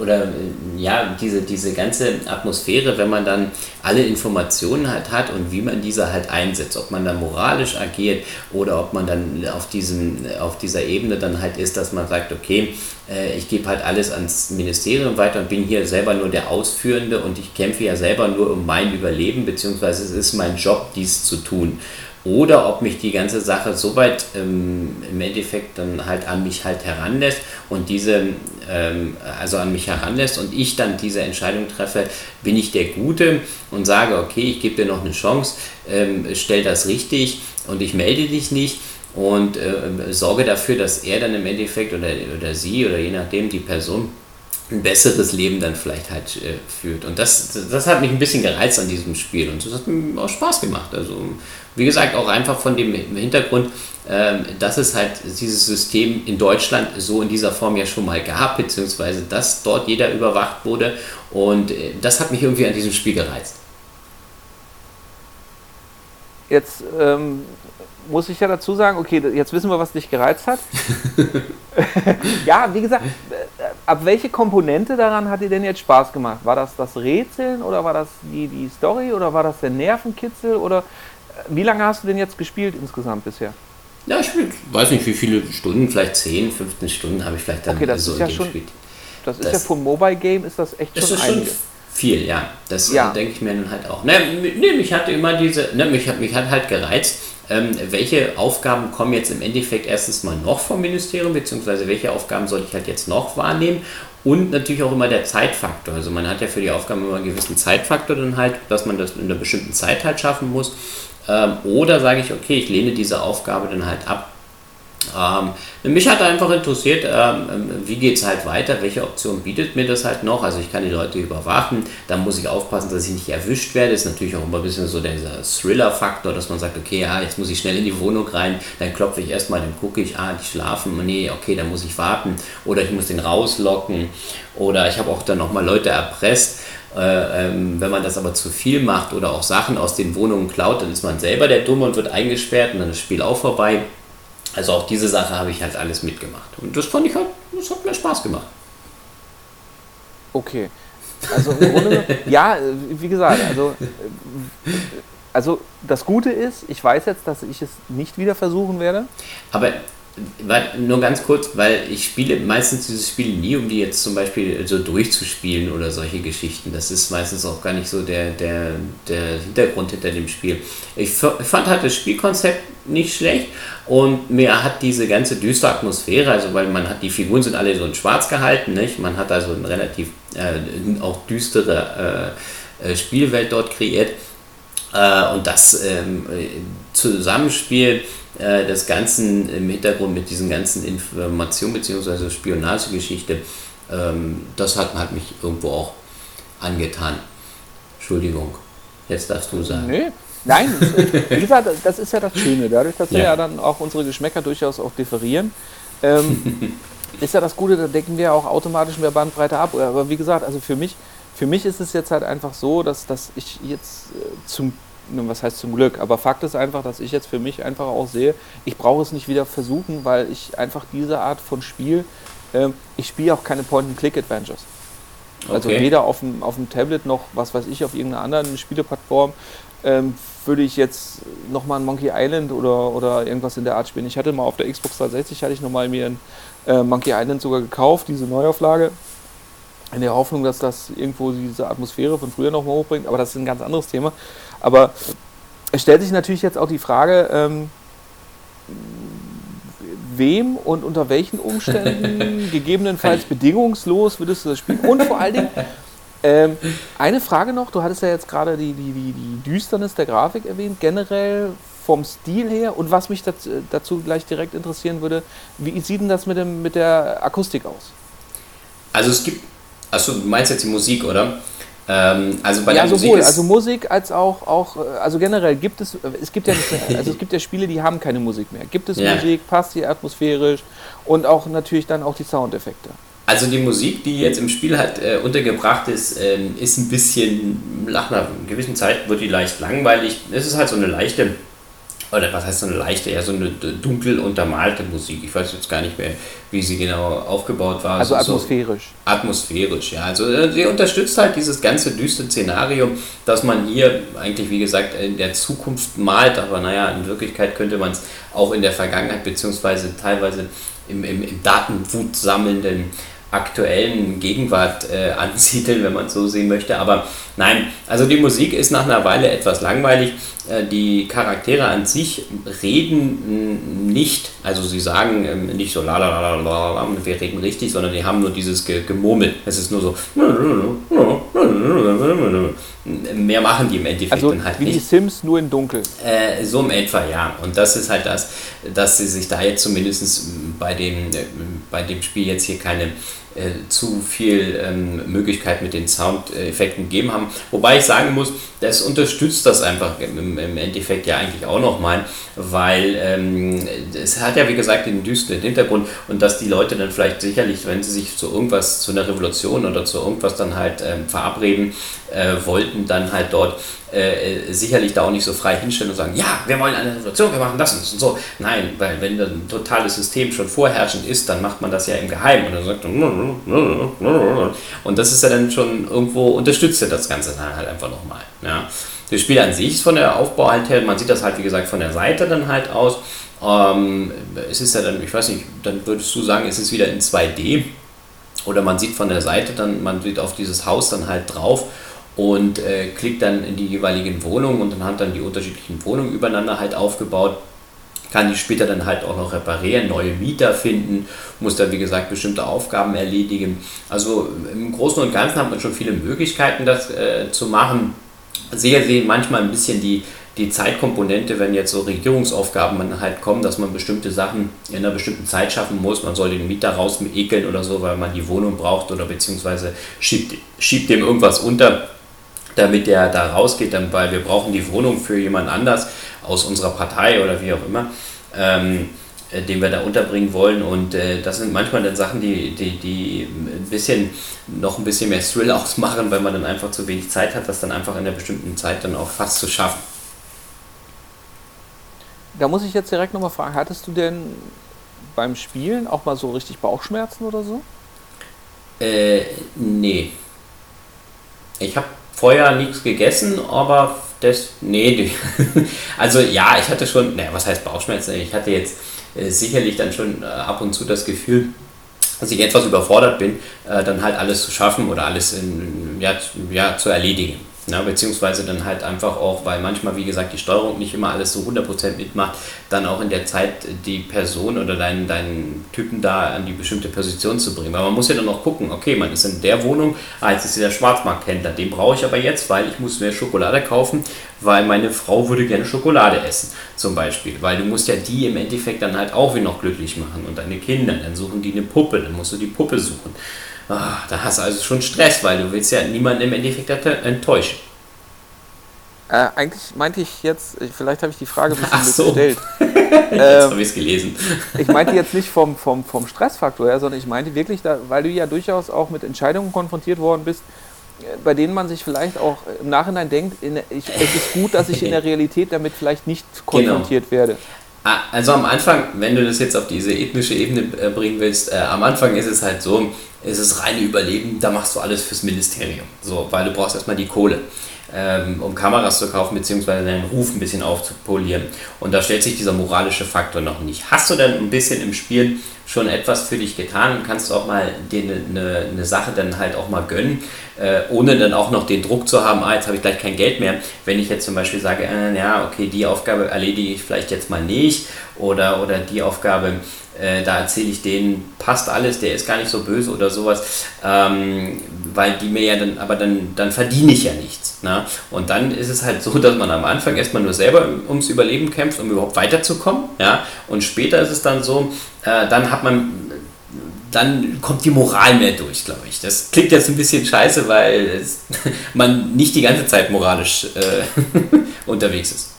oder ja, diese, diese ganze Atmosphäre, wenn man dann alle Informationen halt hat und wie man diese halt einsetzt, ob man dann moralisch agiert oder ob man dann auf, diesem, auf dieser Ebene dann halt ist, dass man sagt, okay, äh, ich gebe halt alles ans Ministerium weiter und bin hier selber nur der Ausführende und ich kämpfe ja selber nur um mein Überleben, beziehungsweise es ist mein Job, dies zu tun oder ob mich die ganze Sache so weit ähm, im Endeffekt dann halt an mich halt heranlässt und diese, ähm, also an mich heranlässt und ich dann diese Entscheidung treffe, bin ich der Gute und sage, okay, ich gebe dir noch eine Chance, ähm, stell das richtig und ich melde dich nicht und äh, sorge dafür, dass er dann im Endeffekt oder, oder sie oder je nachdem die Person ein besseres Leben dann vielleicht halt äh, führt. Und das, das hat mich ein bisschen gereizt an diesem Spiel und das hat mir auch Spaß gemacht. Also wie gesagt, auch einfach von dem Hintergrund, ähm, dass es halt dieses System in Deutschland so in dieser Form ja schon mal gab, beziehungsweise dass dort jeder überwacht wurde. Und äh, das hat mich irgendwie an diesem Spiel gereizt. Jetzt ähm, muss ich ja dazu sagen, okay, jetzt wissen wir, was dich gereizt hat. <laughs> ja, wie gesagt, äh, ab welche Komponente daran hat dir denn jetzt Spaß gemacht? War das das Rätseln oder war das die, die Story oder war das der Nervenkitzel oder wie lange hast du denn jetzt gespielt insgesamt bisher? Ja, ich spiele, weiß nicht wie viele Stunden, vielleicht 10, 15 Stunden habe ich vielleicht dann okay, das so ist ja schon, gespielt. Das ist das, ja für ein Mobile Game ist das echt schon, ist schon viel, ja. Das ja. denke ich mir dann halt auch. Ne, ne, mich hatte immer diese, ne, mich, hat, mich hat halt gereizt, ähm, welche Aufgaben kommen jetzt im Endeffekt erstens mal noch vom Ministerium, beziehungsweise welche Aufgaben soll ich halt jetzt noch wahrnehmen und natürlich auch immer der Zeitfaktor. Also man hat ja für die Aufgaben immer einen gewissen Zeitfaktor dann halt, dass man das in einer bestimmten Zeit halt schaffen muss. Ähm, oder sage ich, okay, ich lehne diese Aufgabe dann halt ab. Ähm, mich hat einfach interessiert, ähm, wie geht es halt weiter, welche Option bietet mir das halt noch. Also ich kann die Leute überwachen, dann muss ich aufpassen, dass ich nicht erwischt werde. Ist natürlich auch immer ein bisschen so dieser Thriller-Faktor, dass man sagt, okay, ja, jetzt muss ich schnell in die Wohnung rein, dann klopfe ich erstmal, dann gucke ich, ah, die schlafen, nee, okay, dann muss ich warten. Oder ich muss den rauslocken. Oder ich habe auch dann nochmal Leute erpresst. Äh, ähm, wenn man das aber zu viel macht oder auch Sachen aus den Wohnungen klaut, dann ist man selber der Dumme und wird eingesperrt und dann ist das Spiel auch vorbei. Also auch diese Sache habe ich halt alles mitgemacht. Und das fand ich halt, das hat mir Spaß gemacht. Okay. Also im Grunde, <laughs> ja, wie gesagt, also, also das Gute ist, ich weiß jetzt, dass ich es nicht wieder versuchen werde. Aber nur ganz kurz, weil ich spiele meistens diese Spiele nie, um die jetzt zum Beispiel so durchzuspielen oder solche Geschichten. Das ist meistens auch gar nicht so der, der, der Hintergrund hinter dem Spiel. Ich fand halt das Spielkonzept nicht schlecht und mir hat diese ganze düstere Atmosphäre, also weil man hat, die Figuren sind alle so in schwarz gehalten, nicht? man hat also eine relativ äh, auch düstere äh, äh Spielwelt dort kreiert Äh, und das ähm, Zusammenspiel äh, des Ganzen im Hintergrund mit diesen ganzen Informationen bzw. Spionagegeschichte, ähm, das hat, hat mich irgendwo auch angetan. Entschuldigung, jetzt darfst du sagen. Nee. Nein, wie gesagt, das ist ja das Schöne. Dadurch, dass ja. wir ja dann auch unsere Geschmäcker durchaus auch differieren, ähm, <laughs> ist ja das Gute, da decken wir auch automatisch mehr Bandbreite ab. Aber wie gesagt, also für mich, für mich ist es jetzt halt einfach so, dass, dass ich jetzt äh, zum was heißt zum Glück, aber Fakt ist einfach, dass ich jetzt für mich einfach auch sehe, ich brauche es nicht wieder versuchen, weil ich einfach diese Art von Spiel, äh, ich spiele auch keine Point-and-Click-Adventures. Also okay. weder auf dem, auf dem Tablet noch, was weiß ich, auf irgendeiner anderen Spieleplattform ähm, würde ich jetzt nochmal ein Monkey Island oder, oder irgendwas in der Art spielen. Ich hatte mal auf der Xbox 360, hatte ich nochmal mir ein äh, Monkey Island sogar gekauft, diese Neuauflage, in der Hoffnung, dass das irgendwo diese Atmosphäre von früher nochmal hochbringt, aber das ist ein ganz anderes Thema. Aber es stellt sich natürlich jetzt auch die Frage, ähm, wem und unter welchen Umständen, <laughs> gegebenenfalls bedingungslos, würdest du das spielen? Und vor allen Dingen, <laughs> ähm, eine Frage noch, du hattest ja jetzt gerade die, die, die, die Düsternis der Grafik erwähnt, generell vom Stil her und was mich dazu, dazu gleich direkt interessieren würde, wie sieht denn das mit, dem, mit der Akustik aus? Also es gibt, achso, du meinst jetzt die Musik, oder? Ähm, also bei ja, der sowohl, Musik also Musik als auch, auch, also generell gibt es, es gibt ja mehr, <laughs> also es gibt ja Spiele, die haben keine Musik mehr. Gibt es ja. Musik, passt die atmosphärisch und auch natürlich dann auch die Soundeffekte. Also die Musik, die jetzt im Spiel halt äh, untergebracht ist, äh, ist ein bisschen, nach einer gewissen Zeit wird die leicht langweilig. Es ist halt so eine leichte oder was heißt so eine leichte, eher so eine dunkel untermalte Musik. Ich weiß jetzt gar nicht mehr, wie sie genau aufgebaut war. Also so, atmosphärisch. So atmosphärisch, ja. Also äh, sie unterstützt halt dieses ganze düstere Szenario, dass man hier eigentlich, wie gesagt, in der Zukunft malt, aber naja, in Wirklichkeit könnte man es auch in der Vergangenheit beziehungsweise teilweise im, im, im Datenwut sammelnden aktuellen Gegenwart äh, ansiedeln, wenn man es so sehen möchte. Aber nein, also die Musik ist nach einer Weile etwas langweilig. Äh, die Charaktere an sich reden nicht, also sie sagen ähm, nicht so la la la la la, wir reden richtig, sondern die haben nur dieses Gemurmel. Es ist nur so. Mehr machen die im Endeffekt also dann halt wie nicht. die Sims nur in Dunkel. Äh, so im etwa, ja. Und das ist halt das, dass sie sich da jetzt zumindest bei dem, äh, bei dem Spiel jetzt hier keine äh, zu viel ähm, Möglichkeit mit den Soundeffekten gegeben haben. Wobei ich sagen muss, das unterstützt das einfach im, im Endeffekt ja eigentlich auch nochmal, weil ähm, es hat ja wie gesagt den düsteren Hintergrund und dass die Leute dann vielleicht sicherlich, wenn sie sich zu irgendwas, zu einer Revolution oder zu irgendwas dann halt ähm, verabreden äh, wollten, dann halt dort äh, sicherlich da auch nicht so frei hinstellen und sagen, ja, wir wollen eine Revolution, wir machen das und so. Nein, weil wenn ein totales System schon vorherrschend ist, dann macht man das ja im Geheimen und dann sagt und das ist ja dann schon irgendwo unterstützt ja das Ganze dann halt einfach nochmal. Ja. Das Spiel an sich von der Aufbau halt her, man sieht das halt wie gesagt von der Seite dann halt aus. Ähm, es ist ja dann, ich weiß nicht, dann würdest du sagen, es ist wieder in 2D oder man sieht von der Seite dann, man sieht auf dieses Haus dann halt drauf und äh, klickt dann in die jeweiligen Wohnungen und dann hat dann die unterschiedlichen Wohnungen übereinander halt aufgebaut. Kann die später dann halt auch noch reparieren, neue Mieter finden, muss dann wie gesagt bestimmte Aufgaben erledigen. Also im Großen und Ganzen hat man schon viele Möglichkeiten, das äh, zu machen. Sehr, sehr manchmal ein bisschen die, die Zeitkomponente, wenn jetzt so Regierungsaufgaben halt kommen, dass man bestimmte Sachen in einer bestimmten Zeit schaffen muss. Man soll den Mieter raus ekeln oder so, weil man die Wohnung braucht oder beziehungsweise schiebt, schiebt dem irgendwas unter damit der da rausgeht, dann, weil wir brauchen die Wohnung für jemand anders aus unserer Partei oder wie auch immer, ähm, äh, den wir da unterbringen wollen. Und äh, das sind manchmal dann Sachen, die, die, die ein bisschen, noch ein bisschen mehr Thrill <laughs> ausmachen, weil man dann einfach zu wenig Zeit hat, das dann einfach in einer bestimmten Zeit dann auch fast zu schaffen. Da muss ich jetzt direkt nochmal fragen, hattest du denn beim Spielen auch mal so richtig Bauchschmerzen oder so? Äh, nee. Ich habe vorher nichts gegessen, aber das, nee, <laughs> also ja, ich hatte schon, naja, was heißt Bauchschmerzen? Ich hatte jetzt äh, sicherlich dann schon äh, ab und zu das Gefühl, dass ich etwas überfordert bin, äh, dann halt alles zu schaffen oder alles in, ja, ja, zu erledigen. Ja, beziehungsweise dann halt einfach auch, weil manchmal, wie gesagt, die Steuerung nicht immer alles so 100% mitmacht, dann auch in der Zeit die Person oder deinen, deinen Typen da an die bestimmte Position zu bringen. Weil man muss ja dann auch gucken, okay, man ist in der Wohnung, ah, jetzt ist der Schwarzmarkthändler, den brauche ich aber jetzt, weil ich muss mehr Schokolade kaufen, weil meine Frau würde gerne Schokolade essen, zum Beispiel. Weil du musst ja die im Endeffekt dann halt auch wieder noch glücklich machen und deine Kinder, dann suchen die eine Puppe, dann musst du die Puppe suchen. Ah, da hast du also schon Stress, weil du willst ja niemanden im Endeffekt enttäuschen. Äh, eigentlich meinte ich jetzt, vielleicht habe ich die Frage ein bisschen Ach so. gestellt. <laughs> jetzt ähm, habe ich es gelesen. ich meinte jetzt nicht vom, vom, <laughs> vom Stressfaktor her, sondern ich meinte wirklich, da, weil du ja durchaus auch mit Entscheidungen konfrontiert worden bist, äh, bei denen man sich vielleicht auch im Nachhinein denkt, in, ich, es ist gut, dass ich in der <laughs> Realität damit vielleicht nicht konfrontiert genau. werde. Ah, also am Anfang, wenn du das jetzt auf diese ethnische Ebene äh, bringen willst, äh, am Anfang ist es halt so, es ist reine Überleben, da machst du alles fürs Ministerium. So, weil du brauchst erstmal die Kohle, ähm, um Kameras zu kaufen, beziehungsweise deinen Ruf ein bisschen aufzupolieren. Und da stellt sich dieser moralische Faktor noch nicht. Hast du dann ein bisschen im Spiel schon etwas für dich getan und kannst auch mal dir eine, eine, Sache dann halt auch mal gönnen, äh, ohne dann auch noch den Druck zu haben, ah, jetzt habe ich gleich kein Geld mehr. Wenn ich jetzt zum Beispiel sage, äh, ja, okay, die Aufgabe erledige ich vielleicht jetzt mal nicht oder, oder die Aufgabe, äh, da erzähle ich denen, passt alles, der ist gar nicht so böse oder sowas, ähm, weil die mir ja dann, aber dann, dann verdiene ich ja nichts. Ne? Und dann ist es halt so, <laughs> dass man am Anfang erstmal nur selber ums Überleben kämpft, um überhaupt weiterzukommen. Ja? Und später ist es dann so, äh, dann hat man dann kommt die Moral mehr durch, glaube ich. Das klingt jetzt ein bisschen scheiße, weil es, <laughs> man nicht die ganze Zeit moralisch äh, <laughs> unterwegs ist.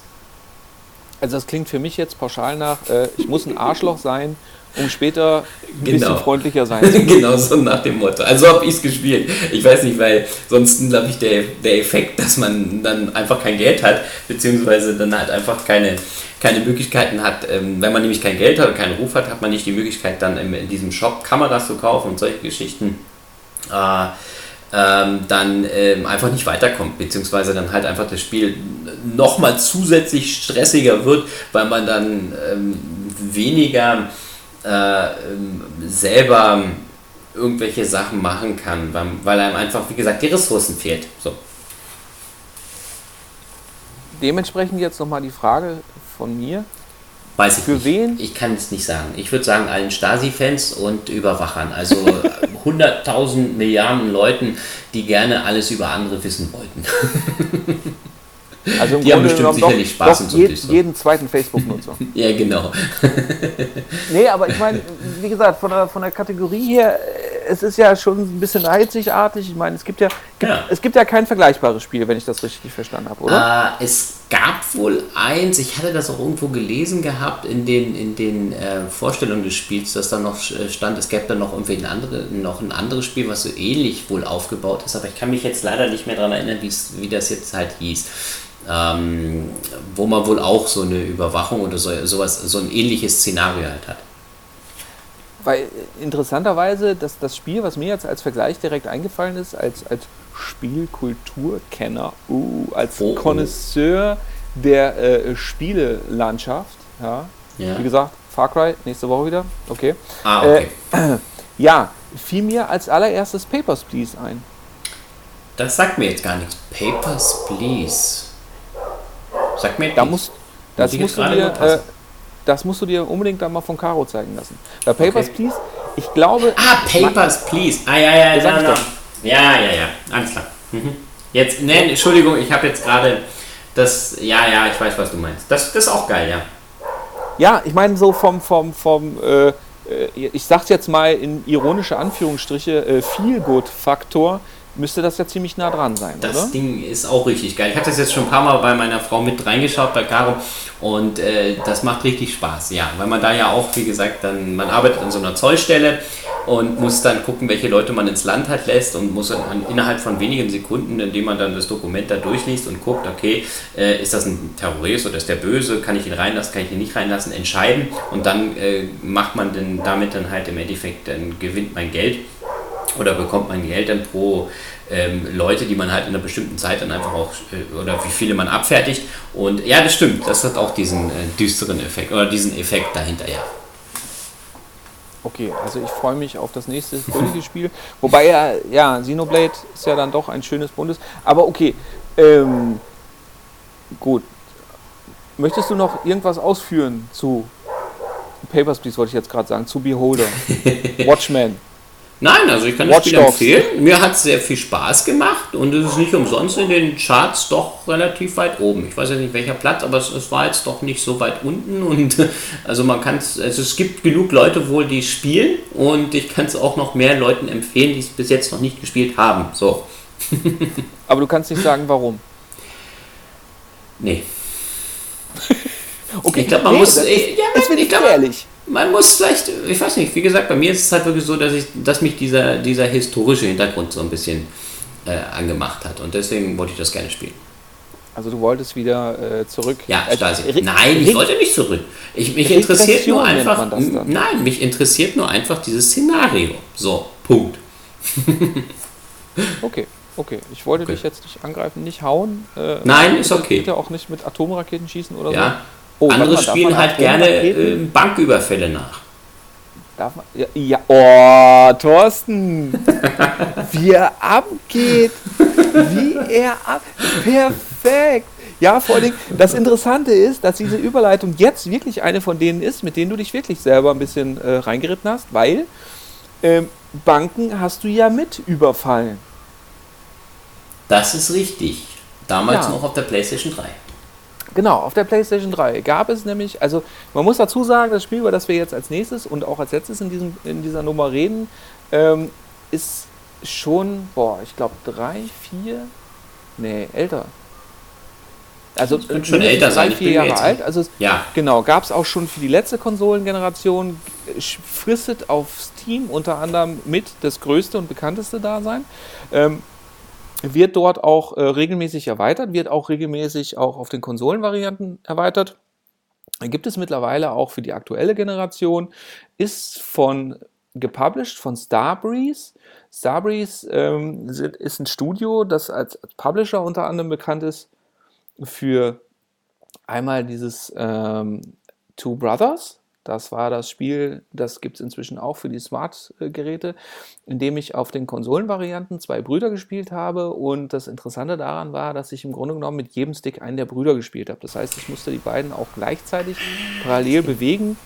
Also das klingt für mich jetzt pauschal nach, äh, ich muss ein Arschloch sein, um später ein genau. bisschen freundlicher sein zu <laughs> können. genau so nach dem Motto. Also habe ich es gespielt. Ich weiß nicht, weil sonst glaube ich der, der Effekt, dass man dann einfach kein Geld hat, beziehungsweise dann halt einfach keine, keine Möglichkeiten hat. Ähm, wenn man nämlich kein Geld hat und keinen Ruf hat, hat man nicht die Möglichkeit dann in, in diesem Shop Kameras zu kaufen und solche Geschichten. Äh, ähm, dann ähm, einfach nicht weiterkommt, beziehungsweise dann halt einfach das Spiel nochmal zusätzlich stressiger wird, weil man dann ähm, weniger äh, ähm, selber irgendwelche Sachen machen kann, weil, weil einem einfach, wie gesagt, die Ressourcen fehlt. So. Dementsprechend jetzt nochmal die Frage von mir. Weiß ich Für nicht. wen? Ich kann es nicht sagen. Ich würde sagen allen Stasi-Fans und Überwachern. Also <laughs> 100.000 Milliarden Leuten, die gerne alles über andere wissen wollten. Also die Grunde haben bestimmt sicherlich doch, Spaß doch jeden, so. jeden zweiten Facebook-Nutzer. <laughs> ja, genau. nee, aber ich meine, wie gesagt, von der, von der Kategorie her, es ist ja schon ein bisschen einzigartig. Ich meine, es gibt ja, gibt, ja. es gibt ja kein vergleichbares Spiel, wenn ich das richtig verstanden habe, oder? Äh, es gab wohl eins, ich hatte das auch irgendwo gelesen gehabt in den, in den äh, Vorstellungen des Spiels, dass da noch stand, es gäbe da noch irgendwie ein, andere, noch ein anderes Spiel, was so ähnlich wohl aufgebaut ist, aber ich kann mich jetzt leider nicht mehr daran erinnern, wie das jetzt halt hieß ähm, wo man wohl auch so eine Überwachung oder so, sowas, so ein ähnliches Szenario halt hat. Weil interessanterweise, dass das Spiel, was mir jetzt als Vergleich direkt eingefallen ist, als, als Spielkulturkenner, uh, als oh, Connoisseur der äh, Spielelandschaft, ja, ja, wie gesagt, Far Cry, nächste Woche wieder, okay. Ah, okay. Äh, <clears throat> ja, fiel mir als allererstes Papers, Please ein. Das sagt mir jetzt gar nichts. Papers, Please. Sag mir, da muss, das, musst du dir, äh, das musst du dir unbedingt dann mal von Caro zeigen lassen. Bei Papers, okay. Please, ich glaube. Ah, Papers, Please. Ah, ja, ja, ja. Ja, ja, ja, ja. Alles klar. Mhm. Jetzt, ne, Entschuldigung, ich habe jetzt gerade das. Ja, ja, ich weiß, was du meinst. Das, das ist auch geil, ja. Ja, ich meine, so vom, vom, vom äh, äh ich sag's jetzt mal in ironische Anführungsstriche, äh, Feel-Good-Faktor müsste das ja ziemlich nah dran sein, das oder? Das Ding ist auch richtig geil. Ich habe das jetzt schon ein paar Mal bei meiner Frau mit reingeschaut, bei Caro, und äh, das macht richtig Spaß, ja. Weil man da ja auch, wie gesagt, dann, man arbeitet an so einer Zollstelle und muss dann gucken, welche Leute man ins Land halt lässt und muss dann innerhalb von wenigen Sekunden, indem man dann das Dokument da durchliest und guckt, okay, äh, ist das ein Terrorist oder ist der böse, kann ich ihn reinlassen, kann ich ihn nicht reinlassen, entscheiden und dann äh, macht man dann damit dann halt im Endeffekt, dann gewinnt man Geld oder bekommt man Geld dann pro ähm, Leute, die man halt in einer bestimmten Zeit dann einfach auch, äh, oder wie viele man abfertigt. Und ja, das stimmt, das hat auch diesen äh, düsteren Effekt oder diesen Effekt dahinter, ja. Okay, also ich freue mich auf das nächste <laughs> fröhliche Spiel. Wobei ja, ja, Xenoblade ist ja dann doch ein schönes Bundes. Aber okay, Ähm, gut. Möchtest du noch irgendwas ausführen zu Papers, Please, wollte ich jetzt gerade sagen, zu Beholder, <laughs> Watchmen? Nein, also ich kann das Spiel empfehlen. Mir hat es sehr viel Spaß gemacht und es ist nicht umsonst in den Charts doch relativ weit oben. Ich weiß ja nicht welcher Platz, aber es, es war jetzt doch nicht so weit unten <laughs> und also man kann es, also es gibt genug Leute wohl, die spielen und ich kann es auch noch mehr Leuten empfehlen, die es bis jetzt noch nicht gespielt haben. So. <laughs> aber du kannst nicht sagen, warum. Nee. <laughs> okay, ich glaube, man nee, muss. Das, ich, ja, das ich glaube, ehrlich man muss vielleicht, ich weiß nicht, wie gesagt, bei mir ist es halt wirklich so, dass, ich, dass mich dieser, dieser historische Hintergrund so ein bisschen äh, angemacht hat und deswegen wollte ich das gerne spielen. Also du wolltest wieder äh, zurück? Ja, Stasi. Äh, nein, ich wollte nicht zurück. Ich, mich interessiert nur einfach, nein, mich interessiert nur einfach dieses Szenario. So, Punkt. <laughs> okay. Okay, ich wollte okay. dich jetzt nicht angreifen, nicht hauen. Äh, nein, ist okay. Bitte auch nicht mit Atomraketen schießen oder ja, so. Oh, Andere spielen halt gerne äh, Banküberfälle nach. Darf man? Ja, ja. oh, Thorsten, <laughs> wie er abgeht, wie er ab, perfekt. Ja, vor allem, das Interessante ist, dass diese Überleitung jetzt wirklich eine von denen ist, mit denen du dich wirklich selber ein bisschen äh, reingeritten hast, weil äh, Banken hast du ja mit überfallen. Das ist richtig. Damals ja. noch auf der PlayStation 3. Genau, auf der PlayStation 3 gab es nämlich, also man muss dazu sagen, das Spiel, über das wir jetzt als nächstes und auch als letztes in, diesem, in dieser Nummer reden, ähm, ist schon, boah, ich glaube drei, vier, nee, älter. Also schon älter drei, sein, vier Jahre älter. alt. Also ja. genau, gab es auch schon für die letzte Konsolengeneration, fristet auf Steam unter anderem mit das größte und bekannteste Dasein. Ähm, wird dort auch äh, regelmäßig erweitert, wird auch regelmäßig auch auf den Konsolenvarianten erweitert. Gibt es mittlerweile auch für die aktuelle Generation, ist von gepublished von Starbreeze. Starbreeze ähm, ist ein Studio, das als Publisher unter anderem bekannt ist für einmal dieses ähm, Two Brothers, das war das Spiel, das gibt es inzwischen auch für die Smart-Geräte, in dem ich auf den Konsolenvarianten zwei Brüder gespielt habe. Und das Interessante daran war, dass ich im Grunde genommen mit jedem Stick einen der Brüder gespielt habe. Das heißt, ich musste die beiden auch gleichzeitig parallel bewegen.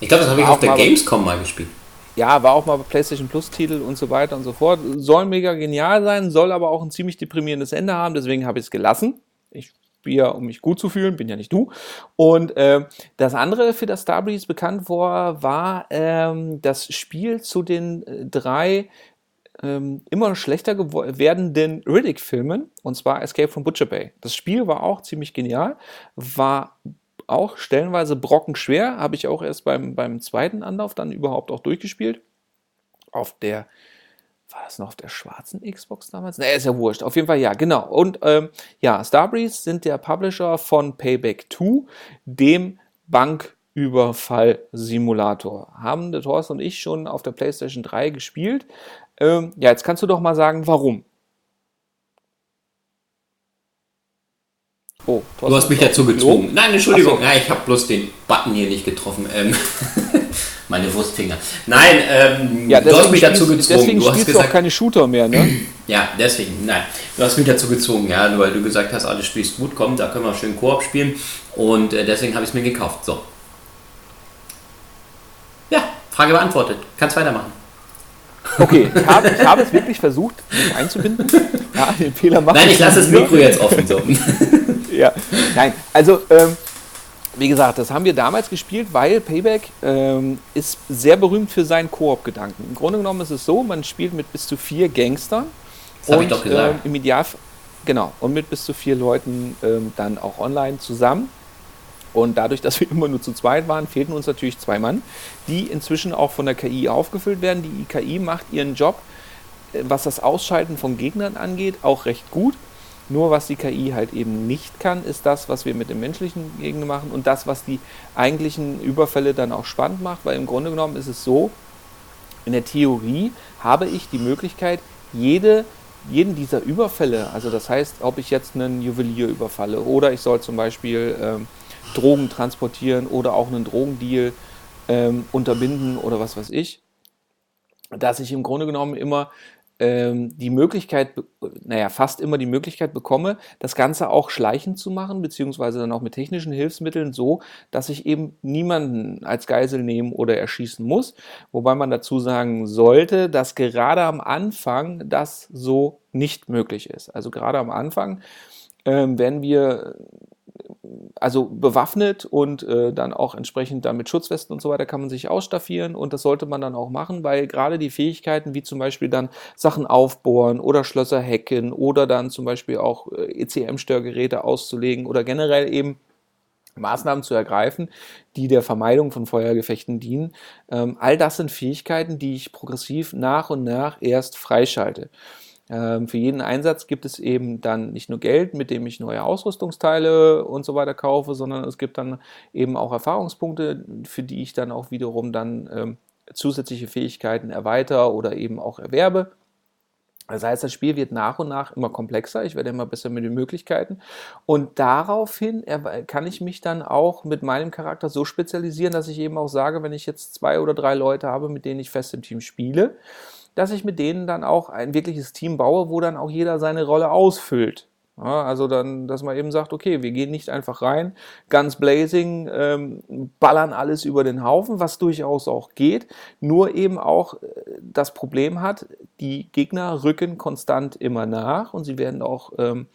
Ich glaube, das habe ich auf der Gamescom mal gespielt. Ja, war auch mal bei PlayStation Plus-Titel und so weiter und so fort. Soll mega genial sein, soll aber auch ein ziemlich deprimierendes Ende haben, deswegen habe ich es gelassen. Ich Bier, um mich gut zu fühlen, bin ja nicht du. Und äh, das andere, für das Starbreeze bekannt war, war ähm, das Spiel zu den äh, drei ähm, immer schlechter werdenden Riddick-Filmen, und zwar Escape from Butcher Bay. Das Spiel war auch ziemlich genial, war auch stellenweise brockenschwer, habe ich auch erst beim, beim zweiten Anlauf dann überhaupt auch durchgespielt. Auf der war das noch auf der schwarzen Xbox damals? Ne, ist ja wurscht. Auf jeden Fall ja, genau. Und ähm, ja, Starbreeze sind der Publisher von Payback 2, dem Banküberfall-Simulator. Haben der Thorsten und ich schon auf der PlayStation 3 gespielt. Ähm, ja, jetzt kannst du doch mal sagen, warum. Oh, du hast mich dazu gezwungen. Nein, Entschuldigung, so. ja, ich habe bloß den Button hier nicht getroffen. Ähm <laughs> meine Wurstfinger. Nein, ähm, ja, du hast mich dazu gezwungen. Deswegen du hast gesagt, auch keine Shooter mehr, ne? <clears throat> ja, deswegen, nein. Du hast mich dazu gezwungen, ja, weil du gesagt hast, alles spielst gut, komm, da können wir schön Koop spielen. Und äh, deswegen habe ich es mir gekauft. So. Ja, Frage beantwortet. Kannst weitermachen. Okay, ich habe, ich habe es <laughs> wirklich versucht, mich einzubinden. Ja, den Fehler machen. Nein, ich lasse das Mikro jetzt offen. So. <laughs> ja, nein, also ähm, wie gesagt, das haben wir damals gespielt, weil Payback ähm, ist sehr berühmt für seinen Koop-Gedanken. Im Grunde genommen ist es so, man spielt mit bis zu vier Gangstern. Das habe ich doch gesagt. Ähm, Im Idealfall, genau, und mit bis zu vier Leuten ähm, dann auch online zusammen. Und dadurch, <laughs> dass wir immer nur zu zweit waren, fehlten uns natürlich zwei Mann, die inzwischen auch von der KI aufgefüllt werden. Die KI macht ihren Job, äh, was das Ausschalten von Gegnern angeht, auch recht gut. Nur was die KI halt eben nicht kann, ist das, was wir mit dem menschlichen Gegner machen und das, was die eigentlichen Überfälle dann auch spannend macht, weil im Grunde genommen ist es so, in der Theorie habe ich die Möglichkeit, jede, jeden dieser Überfälle, also das heißt, ob ich jetzt einen Juwelier überfalle oder ich soll zum Beispiel ähm, Drogen transportieren oder auch einen Drogendeal ähm, unterbinden oder was weiß ich, dass ich im Grunde genommen immer die Möglichkeit, naja, fast immer die Möglichkeit bekomme, das Ganze auch schleichend zu machen, beziehungsweise dann auch mit technischen Hilfsmitteln so, dass ich eben niemanden als Geisel nehmen oder erschießen muss. Wobei man dazu sagen sollte, dass gerade am Anfang das so nicht möglich ist. Also gerade am Anfang, ähm, wenn wir also bewaffnet und äh, dann auch entsprechend dann mit Schutzwesten und so weiter kann man sich ausstaffieren und das sollte man dann auch machen, weil gerade die Fähigkeiten wie zum Beispiel dann Sachen aufbohren oder Schlösser hacken oder dann zum Beispiel auch äh, ECM-Störgeräte auszulegen oder generell eben Maßnahmen zu ergreifen, die der Vermeidung von Feuergefechten dienen. Ähm, all das sind Fähigkeiten, die ich progressiv nach und nach erst freischalte. Ähm, für jeden Einsatz gibt es eben dann nicht nur Geld, mit dem ich neue Ausrüstungsteile und so weiter kaufe, sondern es gibt dann eben auch Erfahrungspunkte, für die ich dann auch wiederum dann ähm, zusätzliche Fähigkeiten erweitere oder eben auch erwerbe. Das heißt, das Spiel wird nach und nach immer komplexer, ich werde immer besser mit den Möglichkeiten und daraufhin kann ich mich dann auch mit meinem Charakter so spezialisieren, dass ich eben auch sage, wenn ich jetzt zwei oder drei Leute habe, mit denen ich fest im Team spiele, dass ich mit denen dann auch ein wirkliches Team baue, wo dann auch jeder seine Rolle ausfüllt. Ja, also dann, dass man eben sagt, okay, wir gehen nicht einfach rein, ganz blazing, ähm, ballern alles über den Haufen, was durchaus auch geht, nur eben auch äh, das Problem hat, die Gegner rücken konstant immer nach und sie werden auch ähm,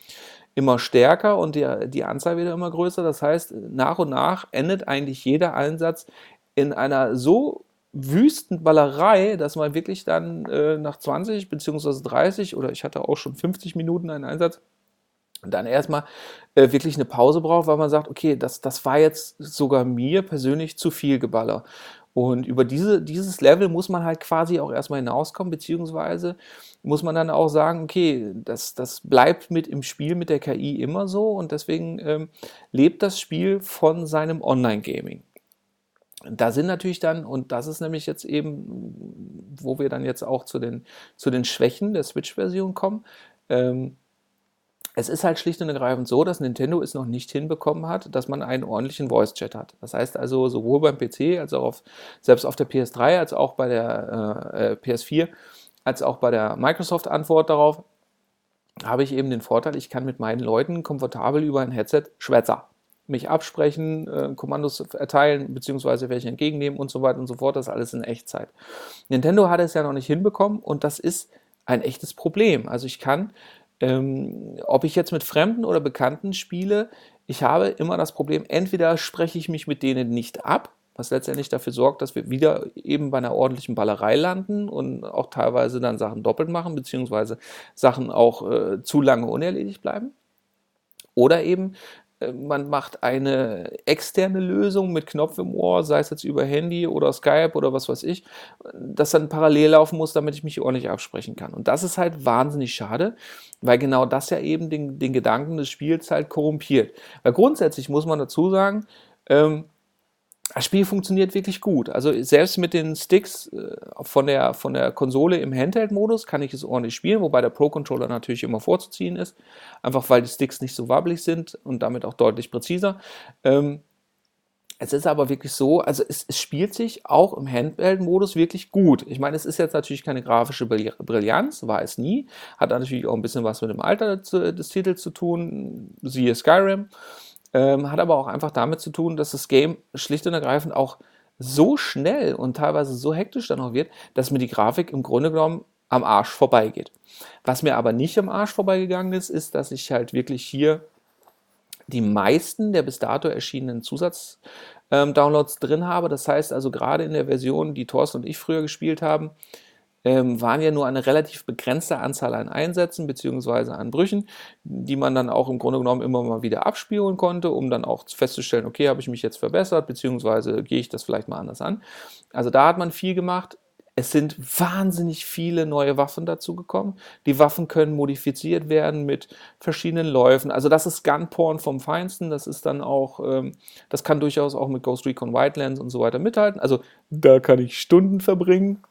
immer stärker und die, die Anzahl wird immer größer. Das heißt, nach und nach endet eigentlich jeder Einsatz in einer so Wüstenballerei, dass man wirklich dann äh, nach 20 beziehungsweise 30 oder ich hatte auch schon 50 Minuten einen Einsatz, dann erstmal äh, wirklich eine Pause braucht, weil man sagt, okay, das, das war jetzt sogar mir persönlich zu viel Geballer. Und über diese, dieses Level muss man halt quasi auch erstmal hinauskommen, beziehungsweise muss man dann auch sagen, okay, das, das bleibt mit im Spiel mit der KI immer so und deswegen ähm, lebt das Spiel von seinem Online-Gaming da sind natürlich dann, und das ist nämlich jetzt eben, wo wir dann jetzt auch zu den, zu den Schwächen der Switch-Version kommen. Ähm, es ist halt schlicht und ergreifend so, dass Nintendo es noch nicht hinbekommen hat, dass man einen ordentlichen Voice-Chat hat. Das heißt also, sowohl beim PC als auch auf, selbst auf der PS3 als auch bei der äh, äh PS4 als auch bei der Microsoft-Antwort darauf habe ich eben den Vorteil, ich kann mit meinen Leuten komfortabel über ein Headset schwätzen mich absprechen, äh, Kommandos erteilen, beziehungsweise welche entgegennehmen und so weiter und so fort. Das alles in Echtzeit. Nintendo hat es ja noch nicht hinbekommen und das ist ein echtes Problem. Also ich kann, ähm, ob ich jetzt mit Fremden oder Bekannten spiele, ich habe immer das Problem, entweder spreche ich mich mit denen nicht ab, was letztendlich dafür sorgt, dass wir wieder eben bei einer ordentlichen Ballerei landen und auch teilweise dann Sachen doppelt machen, beziehungsweise Sachen auch äh, zu lange unerledigt bleiben. Oder eben man macht eine externe Lösung mit Knopf im Ohr, sei es jetzt über Handy oder Skype oder was weiß ich, das dann parallel laufen muss, damit ich mich ordentlich absprechen kann. Und das ist halt wahnsinnig schade, weil genau das ja eben den, den Gedanken des Spiels halt korrumpiert. Weil grundsätzlich muss man dazu sagen, ähm, das Spiel funktioniert wirklich gut. Also selbst mit den Sticks äh, von, der, von der Konsole im Handheld-Modus kann ich es ordentlich spielen, wobei der Pro-Controller natürlich immer vorzuziehen ist, einfach weil die Sticks nicht so wabbelig sind und damit auch deutlich präziser. Ähm, es ist aber wirklich so, also es, es spielt sich auch im Handheld-Modus wirklich gut. Ich meine, es ist jetzt natürlich keine grafische Brillanz, war es nie, hat natürlich auch ein bisschen was mit dem Alter des Titels zu tun, siehe Skyrim. Ähm, hat aber auch einfach damit zu tun, dass das Game schlicht und ergreifend auch so schnell und teilweise so hektisch dann auch wird, dass mir die Grafik im Grunde genommen am Arsch vorbeigeht. Was mir aber nicht am Arsch vorbeigegangen ist, ist, dass ich halt wirklich hier die meisten der bis dato erschienenen Zusatz-Downloads ähm, drin habe. Das heißt also gerade in der Version, die Thorsten und ich früher gespielt haben, ähm, waren ja nur eine relativ begrenzte Anzahl an Einsätzen bzw. an Brüchen, die man dann auch im Grunde genommen immer mal wieder abspielen konnte, um dann auch festzustellen, okay, habe ich mich jetzt verbessert, beziehungsweise gehe ich das vielleicht mal anders an. Also da hat man viel gemacht. Es sind wahnsinnig viele neue Waffen dazugekommen. Die Waffen können modifiziert werden mit verschiedenen Läufen. Also das ist Gunporn vom Feinsten. Das ist dann auch, ähm, das kann durchaus auch mit Ghost Recon Wildlands und so weiter mithalten. Also da kann ich Stunden verbringen.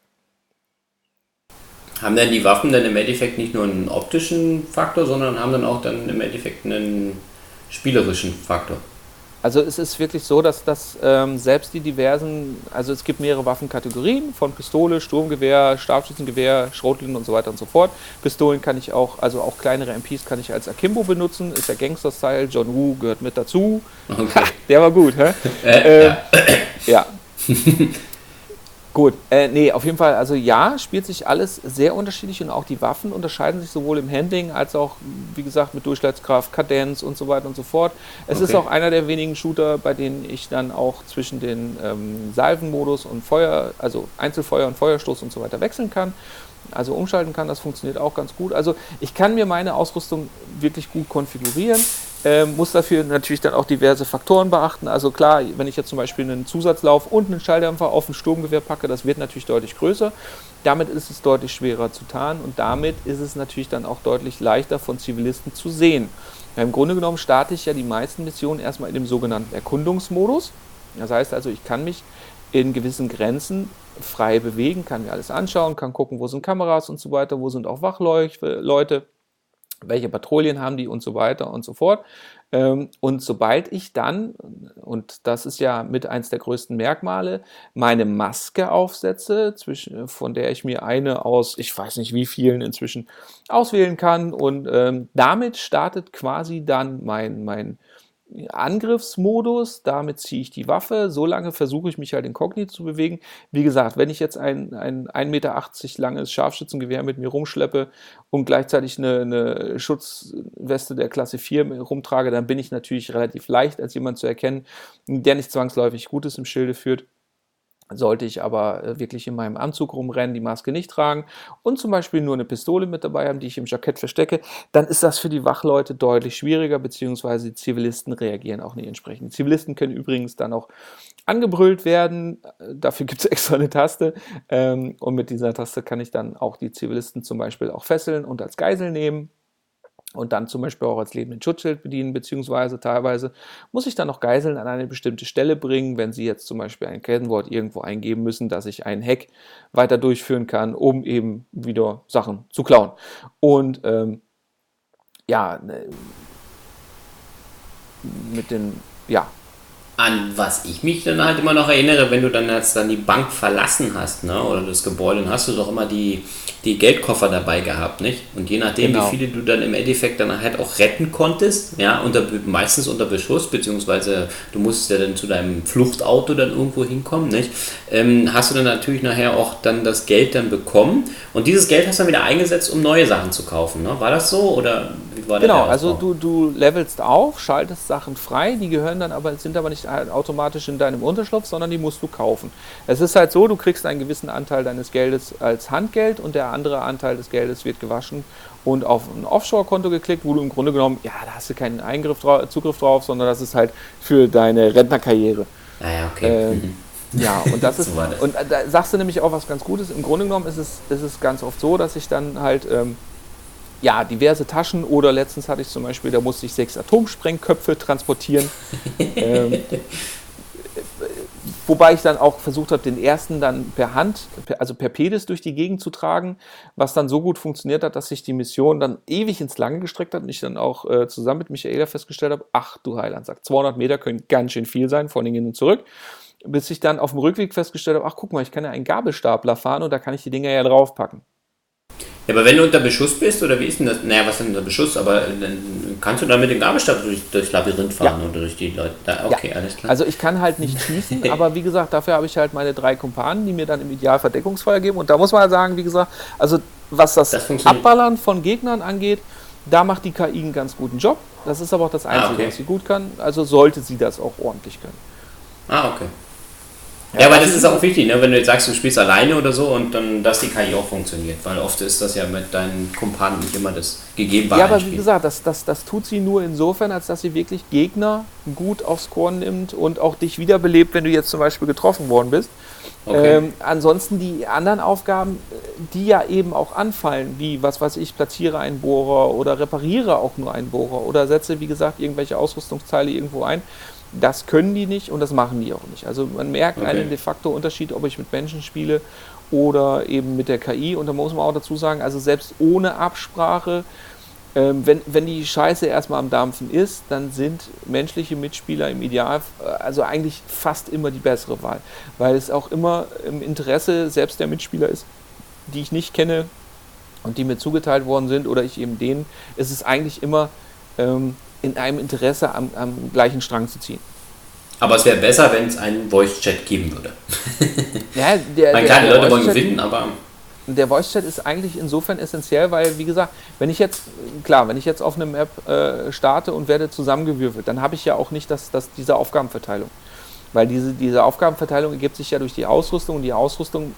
Haben denn die Waffen dann im Endeffekt nicht nur einen optischen Faktor, sondern haben dann auch dann im Endeffekt einen spielerischen Faktor? Also es ist wirklich so, dass das ähm, selbst die diversen, also es gibt mehrere Waffenkategorien, von Pistole, Sturmgewehr, Stabschützengewehr, Schrotflinten und so weiter und so fort. Pistolen kann ich auch, also auch kleinere MPs kann ich als Akimbo benutzen, ist der Gangster-Style, John Woo gehört mit dazu. Okay. Ha, der war gut, hä? Äh, äh, ja. <coughs> Gut, äh, nee, auf jeden Fall, also ja, spielt sich alles sehr unterschiedlich und auch die Waffen unterscheiden sich sowohl im Handling als auch, wie gesagt, mit Durchschlagskraft, Kadenz und so weiter und so fort. Es okay. ist auch einer der wenigen Shooter, bei denen ich dann auch zwischen den ähm, Salvenmodus und Feuer, also Einzelfeuer und Feuerstoß und so weiter wechseln kann. Also umschalten kann, das funktioniert auch ganz gut. Also ich kann mir meine Ausrüstung wirklich gut konfigurieren. Ähm, muss dafür natürlich dann auch diverse Faktoren beachten. Also klar, wenn ich jetzt zum Beispiel einen Zusatzlauf und einen Schalldämpfer auf ein Sturmgewehr packe, das wird natürlich deutlich größer. Damit ist es deutlich schwerer zu tarnen und damit ist es natürlich dann auch deutlich leichter von Zivilisten zu sehen. Ja, Im Grunde genommen starte ich ja die meisten Missionen erstmal in dem sogenannten Erkundungsmodus. Das heißt also, ich kann mich in gewissen Grenzen frei bewegen, kann mir alles anschauen, kann gucken, wo sind Kameras und so weiter, wo sind auch Wachleute welche Patrouillen haben die und so weiter und so fort. Ähm, und sobald ich dann, und das ist ja mit eins der größten Merkmale, meine Maske aufsetze, von der ich mir eine aus, ich weiß nicht wie vielen inzwischen auswählen kann, und ähm, damit startet quasi dann mein, mein Angriffsmodus, damit ziehe ich die Waffe, so lange versuche ich mich halt inkognit zu bewegen. Wie gesagt, wenn ich jetzt ein, ein 1,80 Meter langes Scharfschützengewehr mit mir rumschleppe und gleichzeitig eine, eine, Schutzweste der Klasse 4 rumtrage, dann bin ich natürlich relativ leicht als jemand zu erkennen, der nicht zwangsläufig Gutes im Schilde führt. Sollte ich aber äh, wirklich in meinem Anzug rumrennen, die Maske nicht tragen und zum Beispiel nur eine Pistole mit dabei haben, die ich im Jackett verstecke, dann ist das für die Wachleute deutlich schwieriger, beziehungsweise die Zivilisten reagieren auch nicht entsprechend. Die Zivilisten können übrigens dann auch angebrüllt werden, dafür gibt es <laughs> extra eine Taste ähm, und mit dieser Taste kann ich dann auch die Zivilisten zum Beispiel auch fesseln und als Geisel nehmen und dann zum Beispiel auch als lebenden Schutzschild bedienen, beziehungsweise teilweise muss ich dann noch Geiseln an eine bestimmte Stelle bringen, wenn sie jetzt zum Beispiel ein Kennwort irgendwo eingeben müssen, dass ich einen Hack weiter durchführen kann, um eben wieder Sachen zu klauen. Und ähm, ja, ne, mit den, ja, an was ich mich dann halt immer noch erinnere, wenn du dann jetzt dann die Bank verlassen hast, ne, oder das Gebäude, dann hast du doch immer die, die Geldkoffer dabei gehabt, nicht? Und je nachdem, genau. wie viele du dann im Endeffekt dann halt auch retten konntest, ja, unter, meistens unter Beschuss, beziehungsweise du musst ja dann zu deinem Fluchtauto dann irgendwo hinkommen, nicht? Ähm, hast du dann natürlich nachher auch dann das Geld dann bekommen und dieses Geld hast du dann wieder eingesetzt, um neue Sachen zu kaufen, ne? War das so oder wie war Genau, also du, du levelst auf, schaltest Sachen frei, die gehören dann aber, sind aber nicht halt automatisch in deinem Unterschlupf, sondern die musst du kaufen. Es ist halt so, du kriegst einen gewissen Anteil deines Geldes als Handgeld und der andere Anteil des Geldes wird gewaschen und auf ein Offshore-Konto geklickt, wo du im Grunde genommen, ja, da hast du keinen Eingriff drauf, Zugriff drauf, sondern das ist halt für deine Rentnerkarriere. Ah ja, okay. Mhm. <laughs> Ja, und das ist, und da sagst du nämlich auch was ganz Gutes. Im Grunde genommen ist es, ist es ganz oft so, dass ich dann halt ähm, ja, diverse Taschen oder letztens hatte ich zum Beispiel, da musste ich sechs Atomsprengköpfe transportieren. <laughs> ähm, wobei ich dann auch versucht habe, den ersten dann per Hand, also per Pedis durch die Gegend zu tragen, was dann so gut funktioniert hat, dass sich die Mission dann ewig ins Lange gestreckt hat und ich dann auch äh, zusammen mit Michaela festgestellt habe, ach du Heiland, sagt 200 Meter können ganz schön viel sein, vor allem hin und zurück bis ich dann auf dem Rückweg festgestellt habe, ach guck mal, ich kann ja einen Gabelstapler fahren und da kann ich die Dinger ja draufpacken. Ja, aber wenn du unter Beschuss bist, oder wie ist denn das? Naja, was ist denn unter Beschuss? Aber dann kannst du da mit dem Gabelstab durch, durchs Labyrinth fahren ja. oder durch die Leute. Da, okay, ja. alles klar. Also ich kann halt nicht schießen, <laughs> aber wie gesagt, dafür habe ich halt meine drei Kumpanen, die mir dann im Ideal Verdeckungsfeuer geben. Und da muss man halt sagen, wie gesagt, also was das, das Abballern von Gegnern angeht, da macht die KI einen ganz guten Job. Das ist aber auch das ah, Einzige, ah, okay. was sie gut kann. Also sollte sie das auch ordentlich können. Ah, okay. Ja, aber das ist auch wichtig, ne? wenn du jetzt sagst, du spielst alleine oder so und dann, dass die KI auch funktioniert, weil oft ist das ja mit deinen Kumpanen nicht immer das Gegebenware. Ja, aber wie gesagt, das, das, das tut sie nur insofern, als dass sie wirklich Gegner gut aufs Korn nimmt und auch dich wiederbelebt, wenn du jetzt zum Beispiel getroffen worden bist. Okay. Ähm, ansonsten die anderen Aufgaben, die ja eben auch anfallen, wie was weiß ich, platziere einen Bohrer oder repariere auch nur einen Bohrer oder setze, wie gesagt, irgendwelche Ausrüstungsteile irgendwo ein das können die nicht und das machen die auch nicht. Also man merkt okay. einen de facto Unterschied, ob ich mit Menschen spiele oder eben mit der KI. Und da muss man auch dazu sagen, also selbst ohne Absprache ähm, wenn, wenn die Scheiße erstmal am Dampfen ist, dann sind menschliche Mitspieler im Ideal, äh, also eigentlich fast immer die bessere Wahl, weil es auch immer im Interesse selbst der Mitspieler ist, die ich nicht kenne und die mir zugeteilt worden sind oder ich eben denen, ist es eigentlich immer ähm, in einem Interesse am, am gleichen Strang zu ziehen. Aber es wäre besser, wenn es einen Voice-Chat geben würde. <laughs> ja, der, Man kann die Leute wollen gewinnen, aber der Voice Chat ist eigentlich insofern essentiell, weil, wie gesagt, wenn ich jetzt, klar, wenn ich jetzt auf eine Map äh, starte und werde zusammengewürfelt, dann habe ich ja auch nicht das, das, diese Aufgabenverteilung. Weil diese, diese Aufgabenverteilung ergibt sich ja durch die Ausrüstung und die Ausrüstung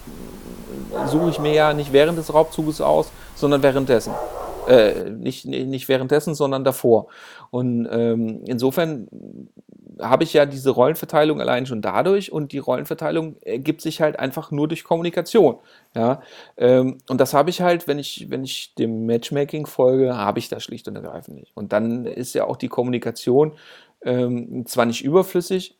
suche ich mir ja nicht während des Raubzuges aus, sondern währenddessen. Äh, nicht, nicht währenddessen, sondern davor. Und ähm, insofern habe ich ja diese Rollenverteilung allein schon dadurch und die Rollenverteilung ergibt sich halt einfach nur durch Kommunikation. Ja, ähm, und das habe ich halt, wenn ich, wenn ich dem Matchmaking folge, habe ich das schlicht und ergreifend nicht. Und dann ist ja auch die Kommunikation ähm, zwar nicht überflüssig,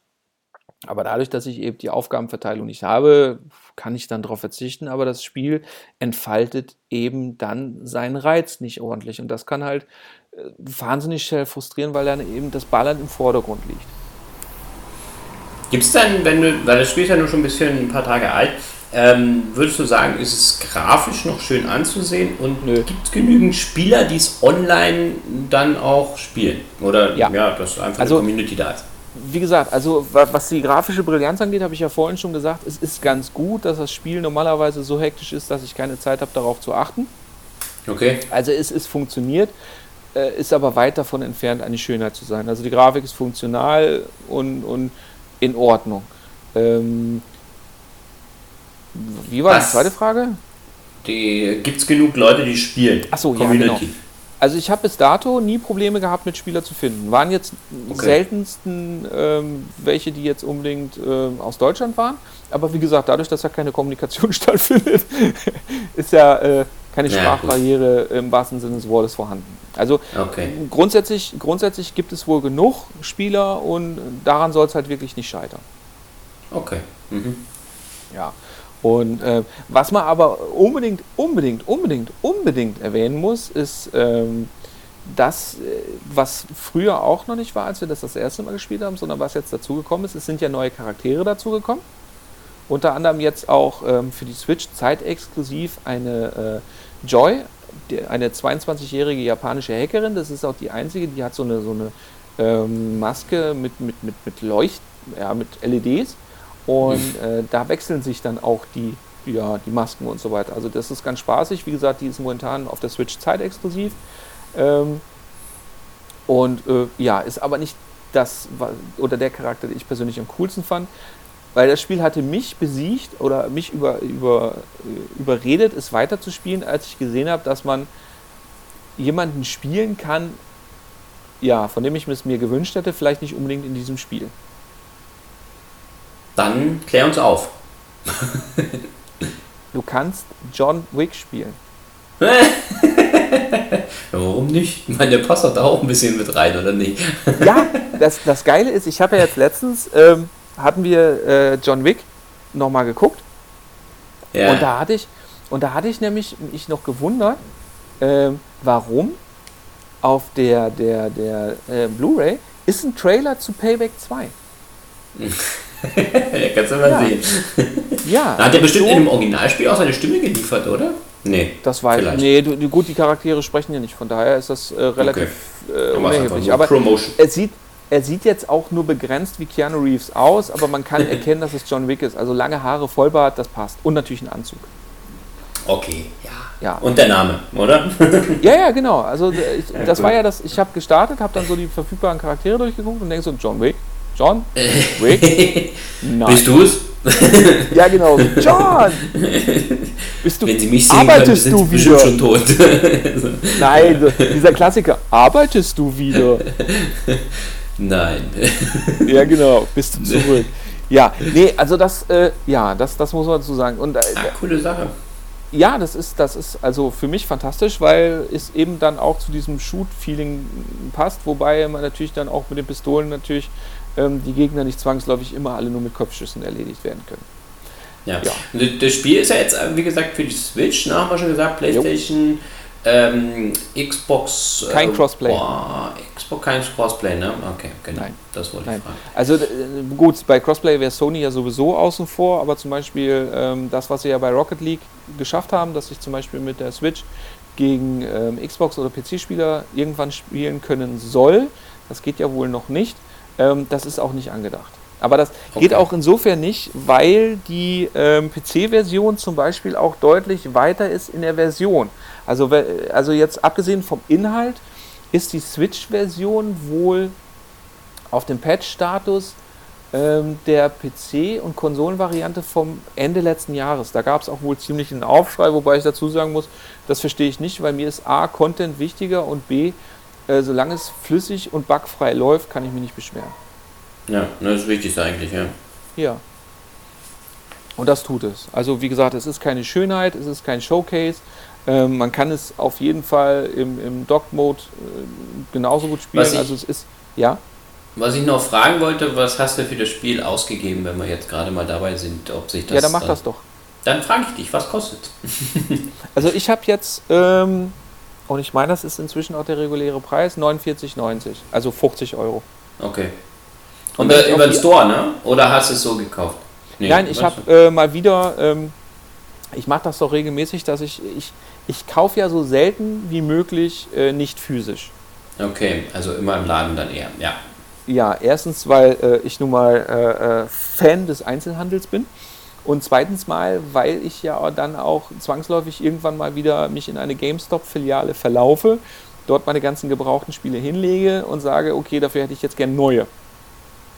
aber dadurch, dass ich eben die Aufgabenverteilung nicht habe, kann ich dann darauf verzichten, aber das Spiel entfaltet eben dann seinen Reiz nicht ordentlich. Und das kann halt äh, wahnsinnig schnell frustrieren, weil dann eben das Ballern im Vordergrund liegt. Gibt es dann, wenn du, weil das Spiel ist ja nur schon ein bisschen ein paar Tage alt, ähm, würdest du sagen, ist es grafisch noch schön anzusehen und gibt es genügend Spieler, die es online dann auch spielen? Oder ja, ja dass einfach also, eine Community da ist? Wie gesagt, also was die grafische Brillanz angeht, habe ich ja vorhin schon gesagt, es ist ganz gut, dass das Spiel normalerweise so hektisch ist, dass ich keine Zeit habe, darauf zu achten. Okay. Also es ist funktioniert, äh, ist aber weit davon entfernt, eine Schönheit zu sein. Also die Grafik ist funktional und, und in Ordnung. Ähm, wie war Was? die zweite Frage? Gibt es genug Leute, die spielen? Achso, ja, genau. Also ich habe bis dato nie Probleme gehabt, mit Spieler zu finden. Waren jetzt okay. seltensten ähm, welche, die jetzt unbedingt ähm, aus Deutschland waren. Aber wie gesagt, dadurch, dass ja keine Kommunikation <laughs> stattfindet, ist ja äh, keine Sprachbarriere gut. im wahrsten Sinne des Wortes vorhanden. Also okay. grundsätzlich, grundsätzlich gibt es wohl genug Spieler und daran soll es halt wirklich nicht scheitern. Okay. Mhm. Ja. Und äh, was man aber unbedingt, unbedingt, unbedingt, unbedingt erwähnen muss, ist ähm, das, äh, was früher auch noch nicht war, als wir das das erste Mal gespielt haben, sondern was jetzt dazugekommen ist. Es sind ja neue Charaktere dazugekommen. Unter anderem jetzt auch ähm, für die Switch zeitexklusiv eine äh, Joy, eine 22-jährige japanische Hackerin. Das ist auch die einzige, die hat so eine, so eine ähm, Maske mit, mit, mit, mit Leucht, ja, mit LEDs und äh, da wechseln sich dann auch die, ja, die Masken und so weiter. Also das ist ganz spaßig. Wie gesagt, die ist momentan auf der Switch zeitexklusiv. Ähm, und äh, ja, ist aber nicht das oder der Charakter, den ich persönlich am coolsten fand. Weil das Spiel hatte mich besiegt oder mich über, über, äh, überredet, es weiterzuspielen, als ich gesehen habe, dass man jemanden spielen kann, ja, von dem ich es mir gewünscht hätte, vielleicht nicht unbedingt in diesem Spiel. Dann klär uns auf. <laughs> du kannst John Wick spielen. <laughs> Warum nicht? Ich meine, der passt doch da auch ein bisschen mit rein, oder nicht? ja, <laughs> das, das Geile ist, ich habe ja jetzt letztens, ähm, hatten wir äh, John Wick nochmal geguckt. Ja. Und da hatte ich, und da hatte ich nämlich mich noch gewundert, ähm, warum auf der, der, der äh, Blu-ray ist ein Trailer zu Payback 2. <laughs> ja, kannst du mal ja. sehen. <laughs> Ja. Da hat er bestimmt so in dem Originalspiel auch seine Stimme geliefert, oder? Nee. Das war vielleicht. Nee, du, gut, die Charaktere sprechen ja nicht, von daher ist das äh, relativ okay. äh, unerheblich. Aber Promotion. er sieht, er sieht jetzt auch nur begrenzt wie Keanu Reeves aus, aber man kann <laughs> erkennen, dass es John Wick ist. Also lange Haare, Vollbart, das passt. Und natürlich ein Anzug. Okay, ja. ja. Und der Name, oder? ja, ja, genau. Also ich, das war ja das, ich habe gestartet, habe dann so die verfügbaren Charaktere durchgeguckt und denke so, John Wick, John? <laughs> Rick? Nein. Bist du es? ja, genau. John! Bist du, Wenn Sie mich sehen arbeitest können, du wieder? schon tot. <laughs> Nein, dieser Klassiker. Arbeitest du wieder? Nein. <laughs> ja, genau. Bist du zurück. Ja, nee, also das, äh, ja, das, das muss man dazu sagen. Und, äh, ah, coole Sache. Ja, das ist, das ist also für mich fantastisch, weil es eben dann auch zu diesem Shoot-Feeling passt, wobei man natürlich dann auch mit den Pistolen natürlich ähm, die Gegner nicht zwangsläufig immer alle nur mit Kopfschüssen erledigt werden können. Ja. ja. Das Spiel ist ja jetzt, äh, wie gesagt, für die Switch, ne, haben wir schon gesagt, PlayStation Ähm, Xbox. Kein äh, Crossplay. Boah, Xbox kein Crossplay, ne? Okay, genau. Nein. Das wollte Nein. ich fragen. Also äh, gut, bei Crossplay wäre Sony ja sowieso außen vor, aber zum Beispiel ähm, das, was sie ja bei Rocket League geschafft haben, dass ich zum Beispiel mit der Switch gegen ähm, Xbox oder PC-Spieler irgendwann spielen können soll, das geht ja wohl noch nicht. Ähm, das ist auch nicht angedacht. Aber das geht Okay. auch insofern nicht, weil die ähm, PC-Version zum Beispiel auch deutlich weiter ist in der Version. Also, also jetzt abgesehen vom Inhalt ist die Switch-Version wohl auf dem Patch-Status ähm, der PC- und Konsolenvariante vom Ende letzten Jahres. Da gab es auch wohl ziemlich einen Aufschrei, wobei ich dazu sagen muss, das verstehe ich nicht, weil mir ist A, Content wichtiger und B, äh, solange es flüssig und bugfrei läuft, kann ich mich nicht beschweren. Ja, ne, das ist wichtig eigentlich, ja. Ja. Und das tut es. Also wie gesagt, es ist keine Schönheit, es ist kein Showcase. Ähm, man kann es auf jeden Fall im, im Dock-Mode äh, genauso gut spielen. Also es ist, ja. Was ich noch fragen wollte, was hast du für das Spiel ausgegeben, wenn wir jetzt gerade mal dabei sind, ob sich das. ja, dann mach das doch. Dann frage ich dich, was kostet? <laughs> Also ich habe jetzt, ähm, und ich meine, das ist inzwischen auch der reguläre Preis, 49,90. Also 50 Euro. Okay. Und Und äh, über den Store, ne? Oder hast du es so gekauft? Nee, Nein, ich habe äh, mal wieder, ähm, ich mache das doch regelmäßig, dass ich, ich, ich kaufe ja so selten wie möglich äh, nicht physisch. Okay, also immer im Laden dann eher, ja. Ja, erstens, weil äh, ich nun mal äh, äh, Fan des Einzelhandels bin. Und zweitens mal, weil ich ja dann auch zwangsläufig irgendwann mal wieder mich in eine GameStop-Filiale verlaufe, dort meine ganzen gebrauchten Spiele hinlege und sage, okay, dafür hätte ich jetzt gern neue.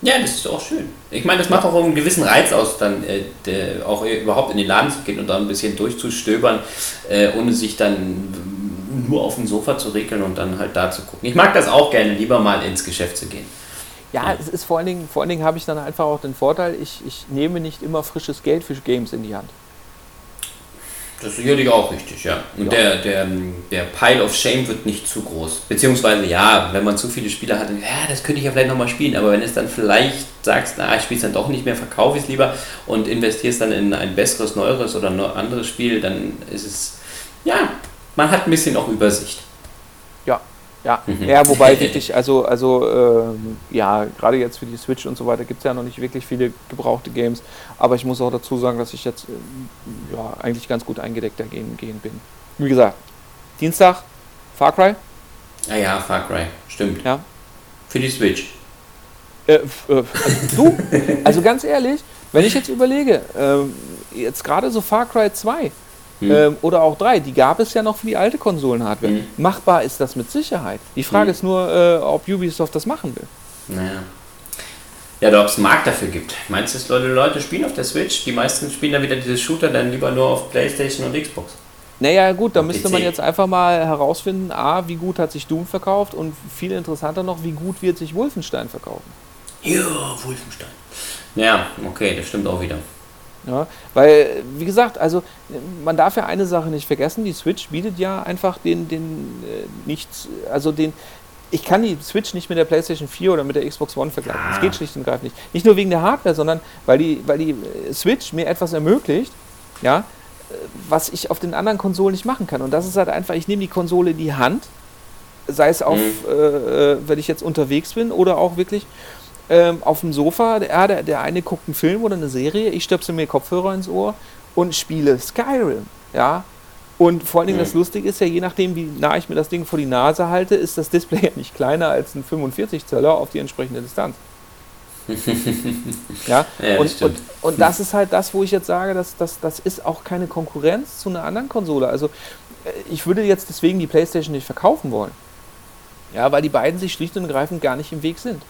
Ja, das ist auch schön. Ich meine, das macht auch einen gewissen Reiz aus, dann äh, der, auch überhaupt in den Laden zu gehen und da ein bisschen durchzustöbern, äh, ohne sich dann nur auf dem Sofa zu regeln und dann halt da zu gucken. Ich mag das auch gerne, lieber mal ins Geschäft zu gehen. Ja, es ist vor allen Dingen, vor allen Dingen habe ich dann einfach auch den Vorteil, ich, ich nehme nicht immer frisches Geld für Games in die Hand. Das ist sicherlich auch richtig, ja. Und Ja. Der, der, der Pile of Shame wird nicht zu groß. Beziehungsweise, ja, wenn man zu viele Spiele hat, dann, ja, das könnte ich ja vielleicht nochmal spielen, aber wenn es dann vielleicht sagst, na, ich spiele es dann doch nicht mehr, verkaufe ich es lieber und investierst dann in ein besseres, neueres oder neu- anderes Spiel, dann ist es, ja, man hat ein bisschen auch Übersicht. Ja. Mhm. Ja, wobei wirklich, also, also ähm, ja, gerade jetzt für die Switch und so weiter gibt es ja noch nicht wirklich viele gebrauchte Games. Aber ich muss auch dazu sagen, dass ich jetzt ähm, ja, eigentlich ganz gut eingedeckt dagegen gehen bin. Wie gesagt, Dienstag, Far Cry, Ah ja, Far Cry, stimmt. ja. Für die Switch. Äh, äh, also du, also ganz ehrlich, wenn ich jetzt überlege, ähm, jetzt gerade so Far Cry 2 Hm. ähm, oder auch 3, die gab es ja noch für die alte Konsolen-Hardware. Mhm. Machbar ist das mit Sicherheit. Die Frage Mhm. ist nur, äh, ob Ubisoft das machen will. Naja. Ja, oder ob es einen Markt dafür gibt. Meinst du, dass Leute, Leute spielen auf der Switch? Die meisten spielen dann wieder diese Shooter dann lieber nur auf Playstation und Xbox. Naja, gut, da müsste PC. man jetzt einfach mal herausfinden, A, wie gut hat sich Doom verkauft und viel interessanter noch, wie gut wird sich Wolfenstein verkaufen. Ja, Wolfenstein. Ja, okay, das stimmt auch wieder. Ja, weil, wie gesagt, also man darf ja eine Sache nicht vergessen, die Switch bietet ja einfach den, den äh, nichts, also den, ich kann die Switch nicht mit der PlayStation 4 oder mit der Xbox One vergleichen. Das Ah. geht schlicht und greifend nicht. Nicht nur wegen der Hardware, sondern weil die, weil die äh, Switch mir etwas ermöglicht, ja, äh, was ich auf den anderen Konsolen nicht machen kann. Und das ist halt einfach, ich nehme die Konsole in die Hand, sei es auf, Mhm. äh, äh, wenn ich jetzt unterwegs bin oder auch wirklich ähm, auf dem Sofa. Der, der, der eine guckt einen Film oder eine Serie, ich stöpsel mir Kopfhörer ins Ohr und spiele Skyrim. Ja. Und vor allen Dingen Mhm. das Lustige ist ja, je nachdem, wie nah ich mir das Ding vor die Nase halte, ist das Display <laughs> ja nicht kleiner als ein 45 Zöller auf die entsprechende Distanz. <laughs> ja, Ja, und, und, und das ist halt das, wo ich jetzt sage, dass, dass, das ist auch keine Konkurrenz zu einer anderen Konsole. Also äh, ich würde jetzt deswegen die PlayStation nicht verkaufen wollen. Ja, weil die beiden sich schlicht und ergreifend gar nicht im Weg sind.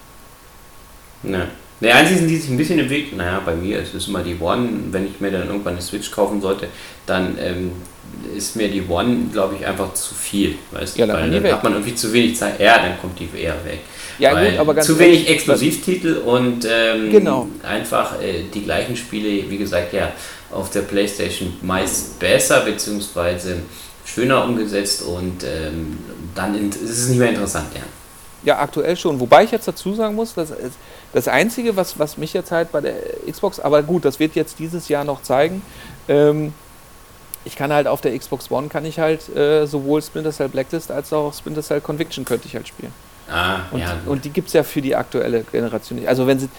Ne. Der einzige, die sich ein bisschen im Weg, naja, bei mir ist es immer die One, wenn ich mir dann irgendwann eine Switch kaufen sollte, dann ähm, ist mir die One, glaube ich, einfach zu viel. Weißt du? Ja, dann Weil die dann weg. hat man irgendwie zu wenig Zeit, ja, dann kommt die eher weg. Ja, Weil gut, aber ganz zu wenig Exklusivtitel und ähm, Genau. einfach äh, die gleichen Spiele, wie gesagt, ja, auf der Playstation meist besser beziehungsweise schöner umgesetzt und ähm, dann ist es nicht mehr interessant, ja. Ja, aktuell schon. Wobei ich jetzt dazu sagen muss, dass das Einzige, was, was mich jetzt halt bei der Xbox, aber gut, das wird jetzt dieses Jahr noch zeigen. Ähm, ich kann halt auf der Xbox One kann ich halt äh, sowohl Splinter Cell Blacklist als auch Splinter Cell Conviction könnte ich halt spielen. Ah, Und, ja. und die gibt es ja für die aktuelle Generation nicht. Also wenn sie,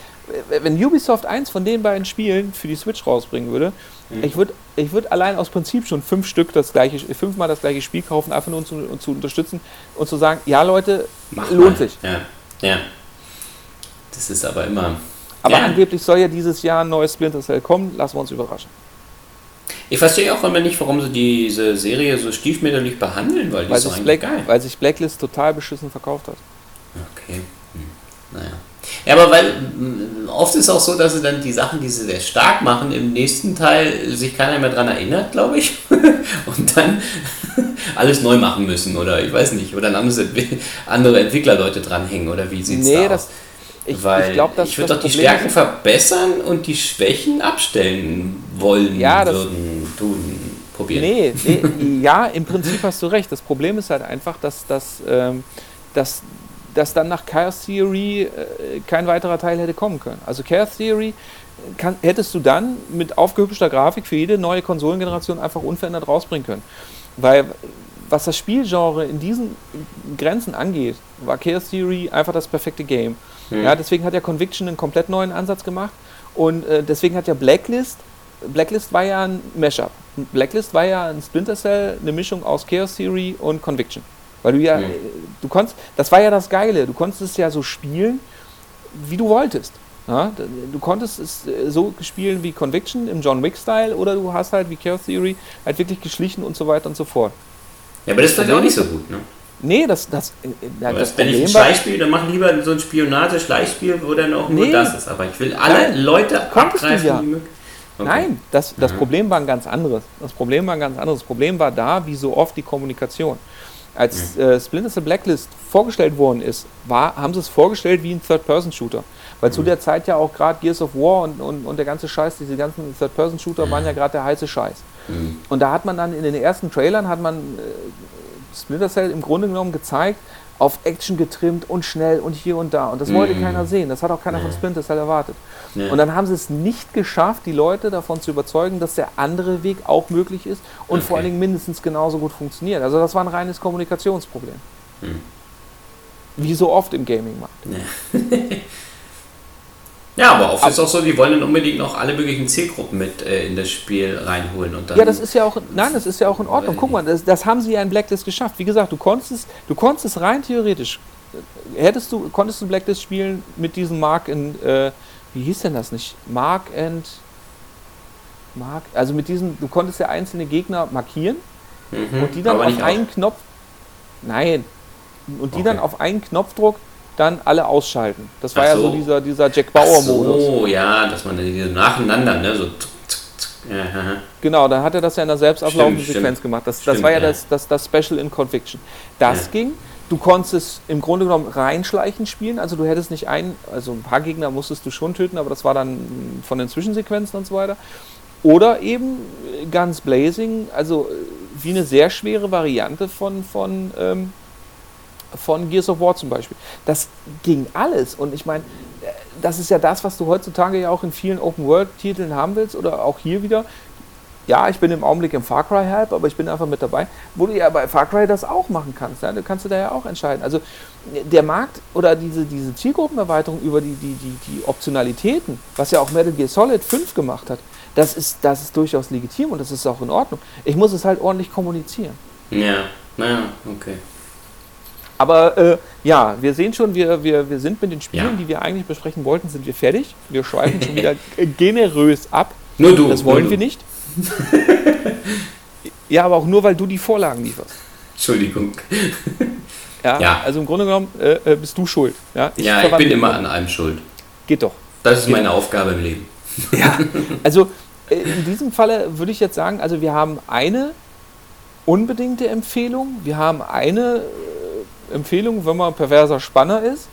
wenn Ubisoft eins von den beiden Spielen für die Switch rausbringen würde, Mhm. ich würde ich würd allein aus Prinzip schon fünf Stück das gleiche, fünfmal das gleiche Spiel kaufen, einfach nur um zu, um zu unterstützen und zu sagen, ja Leute, Mach lohnt mal. sich. Ja, ja. Das ist aber immer. Aber ja. angeblich soll ja dieses Jahr ein neues Splinter Cell kommen, lassen wir uns überraschen. Ich verstehe auch immer nicht, warum sie diese Serie so stiefmütterlich behandeln, weil die Weil ist eigentlich Black, geil. weil sich Blacklist total beschissen verkauft hat. Okay. Hm. Naja. Ja, aber weil mm, oft ist auch so, dass sie dann die Sachen, die sie sehr stark machen, im nächsten Teil sich keiner mehr dran erinnert, glaube ich. <laughs> Und dann <laughs> alles neu machen müssen oder ich weiß nicht. Oder dann Entwi- andere Entwicklerleute dranhängen oder wie sieht es Nee, da das, aus? Ich, Weil ich glaube, dass ich würde doch die Stärken ist- verbessern und die Schwächen abstellen wollen, Ja, würden, tun, probieren. Nee, nee, <laughs> ja, im Prinzip hast du recht. Das Problem ist halt einfach, dass, dass, ähm, dass, dass dann nach Chaos Theory äh, kein weiterer Teil hätte kommen können. Also Chaos Theory kann, hättest du dann mit aufgehübschter Grafik für jede neue Konsolengeneration einfach unverändert rausbringen können. Weil was das Spielgenre in diesen Grenzen angeht, war Chaos Theory einfach das perfekte Game. Hm. Ja, deswegen hat ja Conviction einen komplett neuen Ansatz gemacht und äh, deswegen hat ja Blacklist, Blacklist war ja ein Mashup. Blacklist war ja ein Splinter Cell, eine Mischung aus Chaos Theory und Conviction. Weil du ja, Hm. äh, du konntest, das war ja das Geile, du konntest es ja so spielen, wie du wolltest. Ja, du konntest es äh, so spielen wie Conviction im John Wick-Style oder du hast halt wie Chaos Theory halt wirklich geschlichen und so weiter und so fort. Ja, aber das ist vielleicht auch nicht so gut, ne? Nee, das, das, äh, ja, Aber das wenn ich ein Schleichspiel, dann mach lieber so ein Spionage-Schleichspiel, wo dann auch nur Nee. das ist. Aber ich will alle Nein, Leute abgreifen, ja. die möglich. Okay. Nein, das, das Mhm. Problem war ein ganz anderes. Das Problem war ein ganz anderes. Das Problem war da, wie so oft die Kommunikation. Als Mhm. äh, Splinter Cell Blacklist vorgestellt worden ist, war, haben sie es vorgestellt wie ein Third-Person-Shooter. Weil Mhm. zu der Zeit ja auch gerade Gears of War und, und, und der ganze Scheiß, diese ganzen Third-Person-Shooter waren ja gerade der heiße Scheiß. Mhm. Und da hat man dann in den ersten Trailern hat man äh, Splinter Cell im Grunde genommen gezeigt, auf Action getrimmt und schnell und hier und da. Und das wollte Mhm. keiner sehen. Das hat auch keiner von Nee. Splinter Cell erwartet. Ja. Und dann haben sie es nicht geschafft, die Leute davon zu überzeugen, dass der andere Weg auch möglich ist und Okay. vor allen Dingen mindestens genauso gut funktioniert. Also das war ein reines Kommunikationsproblem. Hm. Wie so oft im Gaming-Markt. <laughs> Ja, aber oft ist auch so, die wollen dann unbedingt noch alle möglichen Zielgruppen mit äh, in das Spiel reinholen und dann. Ja, das ist ja auch, nein, das ist ja auch in Ordnung. Guck mal, das, das haben sie ja in Blacklist geschafft. Wie gesagt, du konntest es, du konntest es rein theoretisch, äh, hättest du, konntest du Blacklist spielen mit diesem Mark in, äh, wie hieß denn das nicht? Mark and, Mark, also mit diesen, du konntest ja einzelne Gegner markieren Mhm, und die dann aber auf einen Knopf, nein, und die dann Okay. auf einen Knopfdruck dann alle ausschalten. Das war Ach ja so so. dieser, dieser Jack Bauer-Modus. So, ja, dass man die so nacheinander, ne, so. Tsk, tsk, tsk. Ja. Genau, dann hat er das ja in der selbst ablaufenden Sequenz gemacht. Das, das Stimmt, war ja, ja. Das, das, das Special in Conviction. Das Ja. ging. Du konntest es im Grunde genommen reinschleichen spielen. Also du hättest nicht ein, also ein paar Gegner musstest du schon töten, aber das war dann von den Zwischensequenzen und so weiter. Oder eben Guns Blazing, also äh, wie eine sehr schwere Variante von, von, ähm, von Gears of War zum Beispiel. Das ging alles. Und ich meine, das ist ja das, was du heutzutage ja auch in vielen Open-World-Titeln haben willst oder auch hier wieder. Ja, ich bin im Augenblick im Far Cry Hype, aber ich bin einfach mit dabei, wo du ja bei Far Cry das auch machen kannst. Ja? Du kannst du da ja auch entscheiden. Also der Markt oder diese, diese Zielgruppenerweiterung über die, die, die, die Optionalitäten, was ja auch Metal Gear Solid 5 gemacht hat, das ist, das ist durchaus legitim und das ist auch in Ordnung. Ich muss es halt ordentlich kommunizieren. Ja, naja, okay. Aber äh, ja, wir sehen schon, wir, wir, wir sind mit den Spielen, Ja. die wir eigentlich besprechen wollten, sind wir fertig. Wir schweifen schon wieder <laughs> generös ab. Nur du. Das wollen nur wir du. nicht. <laughs> ja, aber auch nur, weil du die Vorlagen lieferst. Entschuldigung. <laughs> Ja, Ja. Also im Grunde genommen äh, äh, bist du schuld. Ja, ja, ich bin immer an allem schuld. Geht doch. Das ist meine Aufgabe im Leben. Also äh, in diesem Falle würde ich jetzt sagen, also wir haben eine unbedingte Empfehlung, wir haben eine äh, Empfehlung, wenn man perverser Spanner ist,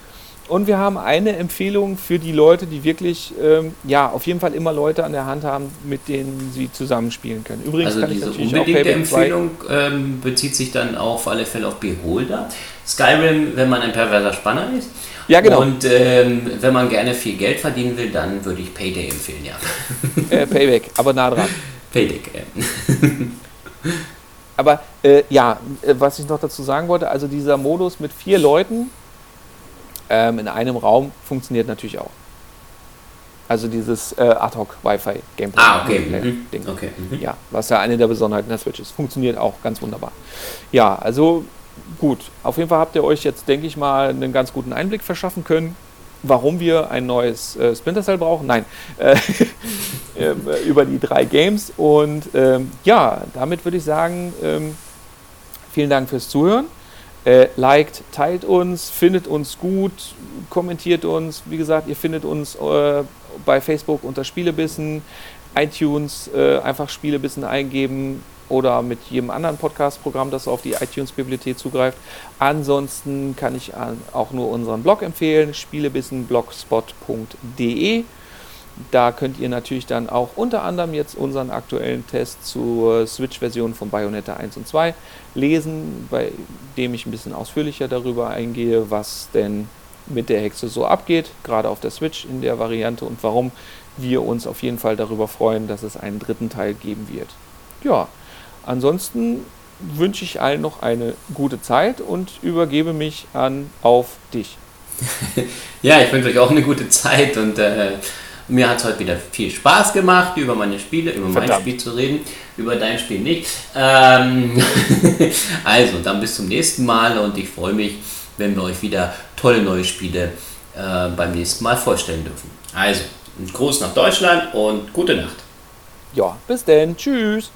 und wir haben eine Empfehlung für die Leute, die wirklich, ähm, ja, auf jeden Fall immer Leute an der Hand haben, mit denen sie zusammenspielen können. Übrigens Also kann ich diese natürlich auch unbedingte Payback 2 Empfehlung ähm, bezieht sich dann auf alle Fälle auf Beholder. Skyrim, wenn man ein perverser Spanner ist. Ja, genau. Und ähm, wenn man gerne viel Geld verdienen will, dann würde ich Payday empfehlen, ja. äh, Payback, aber nah dran. <laughs> Payday, äh. <laughs> Aber äh, ja, äh, was ich noch dazu sagen wollte, also dieser Modus mit vier Leuten ähm, in einem Raum funktioniert natürlich auch. Also dieses äh, Ad-Hoc-Wi-Fi-Gameplay. Ah, okay. Mhm. Ding. okay. Mhm. Ja, was ja eine der Besonderheiten der Switch ist. Funktioniert auch ganz wunderbar. Ja, also gut. Auf jeden Fall habt ihr euch jetzt, denke ich mal, einen ganz guten Einblick verschaffen können, warum wir ein neues äh, Splinter Cell brauchen. Nein, <laughs> äh, ähm, über die drei Games. Und ähm, ja, damit würde ich sagen, ähm, vielen Dank fürs Zuhören. Äh, liked, teilt uns, findet uns gut, kommentiert uns. Wie gesagt, ihr findet uns äh, bei Facebook unter Spielebissen, iTunes äh, einfach Spielebissen eingeben oder mit jedem anderen Podcast-Programm, das auf die iTunes-Bibliothek zugreift. Ansonsten kann ich auch nur unseren Blog empfehlen, spielebissenblogspot.de. Da könnt ihr natürlich dann auch unter anderem jetzt unseren aktuellen Test zur Switch-Version von Bayonetta 1 und 2 lesen, bei dem ich ein bisschen ausführlicher darüber eingehe, was denn mit der Hexe so abgeht, gerade auf der Switch in der Variante und warum wir uns auf jeden Fall darüber freuen, dass es einen dritten Teil geben wird. Ja, ansonsten wünsche ich allen noch eine gute Zeit und übergebe mich an auf dich. <laughs> ja, ich wünsche euch auch eine gute Zeit und äh, mir hat es heute wieder viel Spaß gemacht, über meine Spiele, über Verdammt. mein Spiel zu reden, über dein Spiel nicht. Ähm <laughs> also, dann bis zum nächsten Mal und ich freue mich, wenn wir euch wieder tolle neue Spiele äh, beim nächsten Mal vorstellen dürfen. Also, ein Gruß nach Deutschland und gute Nacht. Ja, bis denn. Tschüss.